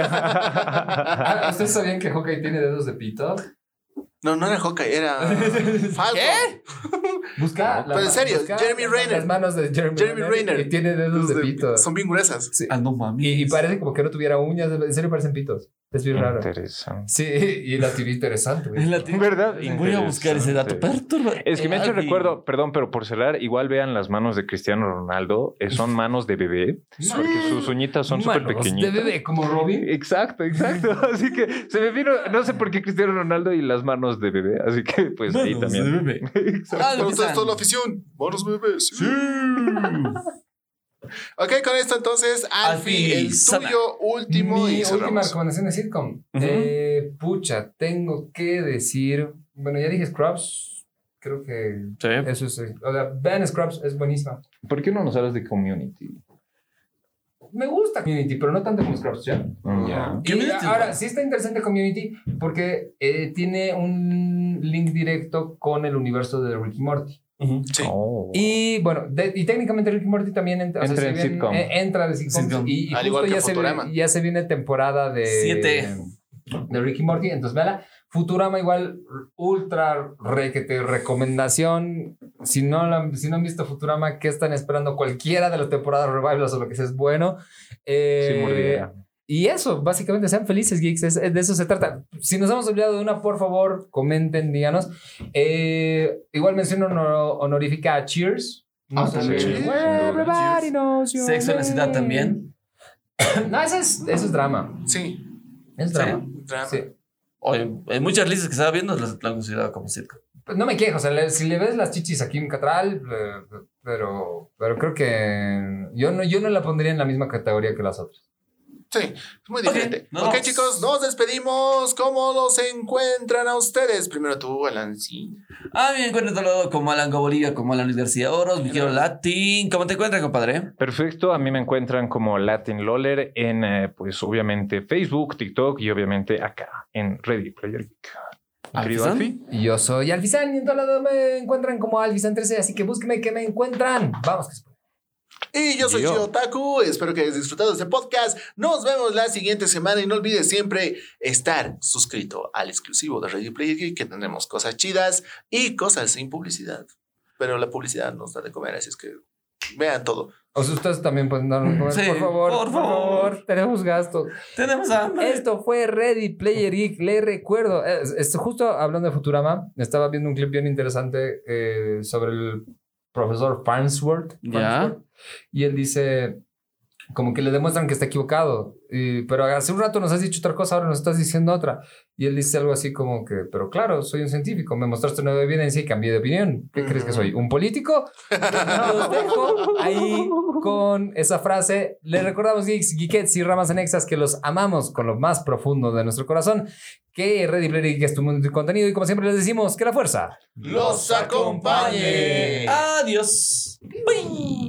Ah, ¿Ustedes sabían que Hawkeye tiene dedos de pito? No, no era Hawkeye, era. Falcon. Busca. Pero en serio, busca Jeremy Renner. Las manos de Jeremy, Jeremy Renner. Y tiene dedos de de- pito. Son bien gruesas. Sí. Ah, no mami. Y, y parece como que no tuviera uñas. En serio parecen pitos. Es bien raro. Interesante. Sí, y la tiene interesante, güey. ¿Verdad? Voy a buscar ese dato. Perturba. Es que me ha hecho recuerdo, perdón, pero por cerrar, igual vean las manos de Cristiano Ronaldo, eh, son manos de bebé, porque sus uñitas son súper Manos pequeñitas. De bebé, como Robin. Exacto, exacto. Así que se me vino, no sé por qué Cristiano Ronaldo y las manos de bebé, así que pues ahí también. de bebé. Exacto. Ah, toda la afición. Manos bebés. Sí. Ok, con esto entonces, Alfie, el tuyo último Mi y última cerramos. recomendación de sitcom. Eh, pucha, tengo que decir. Bueno, ya dije Scrubs. Creo que Sí. eso es. O sea, vean Scrubs, es buenísima. ¿Por qué no nos hablas de community? Me gusta Community, pero no tanto como Scrubs, ¿ya? Ya. Y Community es ahora, sí está interesante Community porque eh, tiene un link directo con el universo de Ricky Morty. Sí. Oh. Y bueno, de- y técnicamente Ricky Morty también entra, o sea, Entra en sitcom. eh, entra de sitcom. Sitcom. Y, y Al justo igual que ya se, ya se viene temporada de, Siete. de Ricky Morty. Entonces, véala. Futurama igual, ultra requete recomendación. Si no, la- si no han visto Futurama, ¿qué están esperando? Cualquiera de las temporadas revivals o lo que sea es bueno. Eh, Sí, y eso, básicamente, sean felices, geeks. es- es de eso se trata. Si nos hemos olvidado de una, por favor, comenten, díganos. Eh, igual menciono honor- honorífica a Cheers. No Ah, también. Cheers. Everybody knows your Sexo en la ciudad también. No, eso es, eso es drama. Sí. Es Sí. drama. Drama. Sí. Oye, en muchas listas que estaba viendo las la han considerado como sitcom. No me quejo, o sea, le- si le ves las chichis a Kim Cattrall, eh, pero, pero creo que yo no, yo no la pondría en la misma categoría que las otras. Sí, es muy Ok, diferente. ok, vamos. chicos, nos despedimos. ¿Cómo los encuentran a ustedes? Primero tú, Alan, sí. Ah, me encuentro todo lado como Alan Bolivia, como Alan Luis García Oros, mi quiero Latin. ¿Cómo te encuentras, compadre? Perfecto, a mí me encuentran como Latin Loller en, eh, pues obviamente Facebook, TikTok y obviamente acá en Ready Player Geek. Alfie. Yo soy Alfizan y en todo lado me encuentran como Alfizan13, así que búsqueme que me encuentran. Vamos, que se puede. Y yo soy. Gio Taku. Espero que hayas disfrutado de este podcast. Nos vemos la siguiente semana y no olvides siempre estar suscrito al exclusivo de Radio Player Geek, que tendremos cosas chidas y cosas sin publicidad. Pero la publicidad nos da de comer, así es que vean todo. O sea, ustedes también pueden darnos comer, Sí, por favor. por favor. Tenemos gastos. Tenemos hambre. Esto fue Ready Player Geek. Le recuerdo, eh, esto, justo hablando de Futurama, estaba viendo un clip bien interesante eh, sobre el profesor Farnsworth. Ya. Y él dice, como que le demuestran que está equivocado. Y- pero hace un rato nos has dicho otra cosa, ahora nos estás diciendo otra. Y él dice algo así como que, pero claro, soy un científico, me mostraste nueva evidencia y cambié de opinión. ¿Qué crees que soy? ¿Un político? Los dejo ahí con esa frase. Les recordamos, geeks, geekettes y ramas anexas, que los amamos con lo más profundo de nuestro corazón. Que Ready Player Geek es tu mundo y contenido. Y como siempre les decimos, que la fuerza ¡Los acompañe! Adiós. Bye.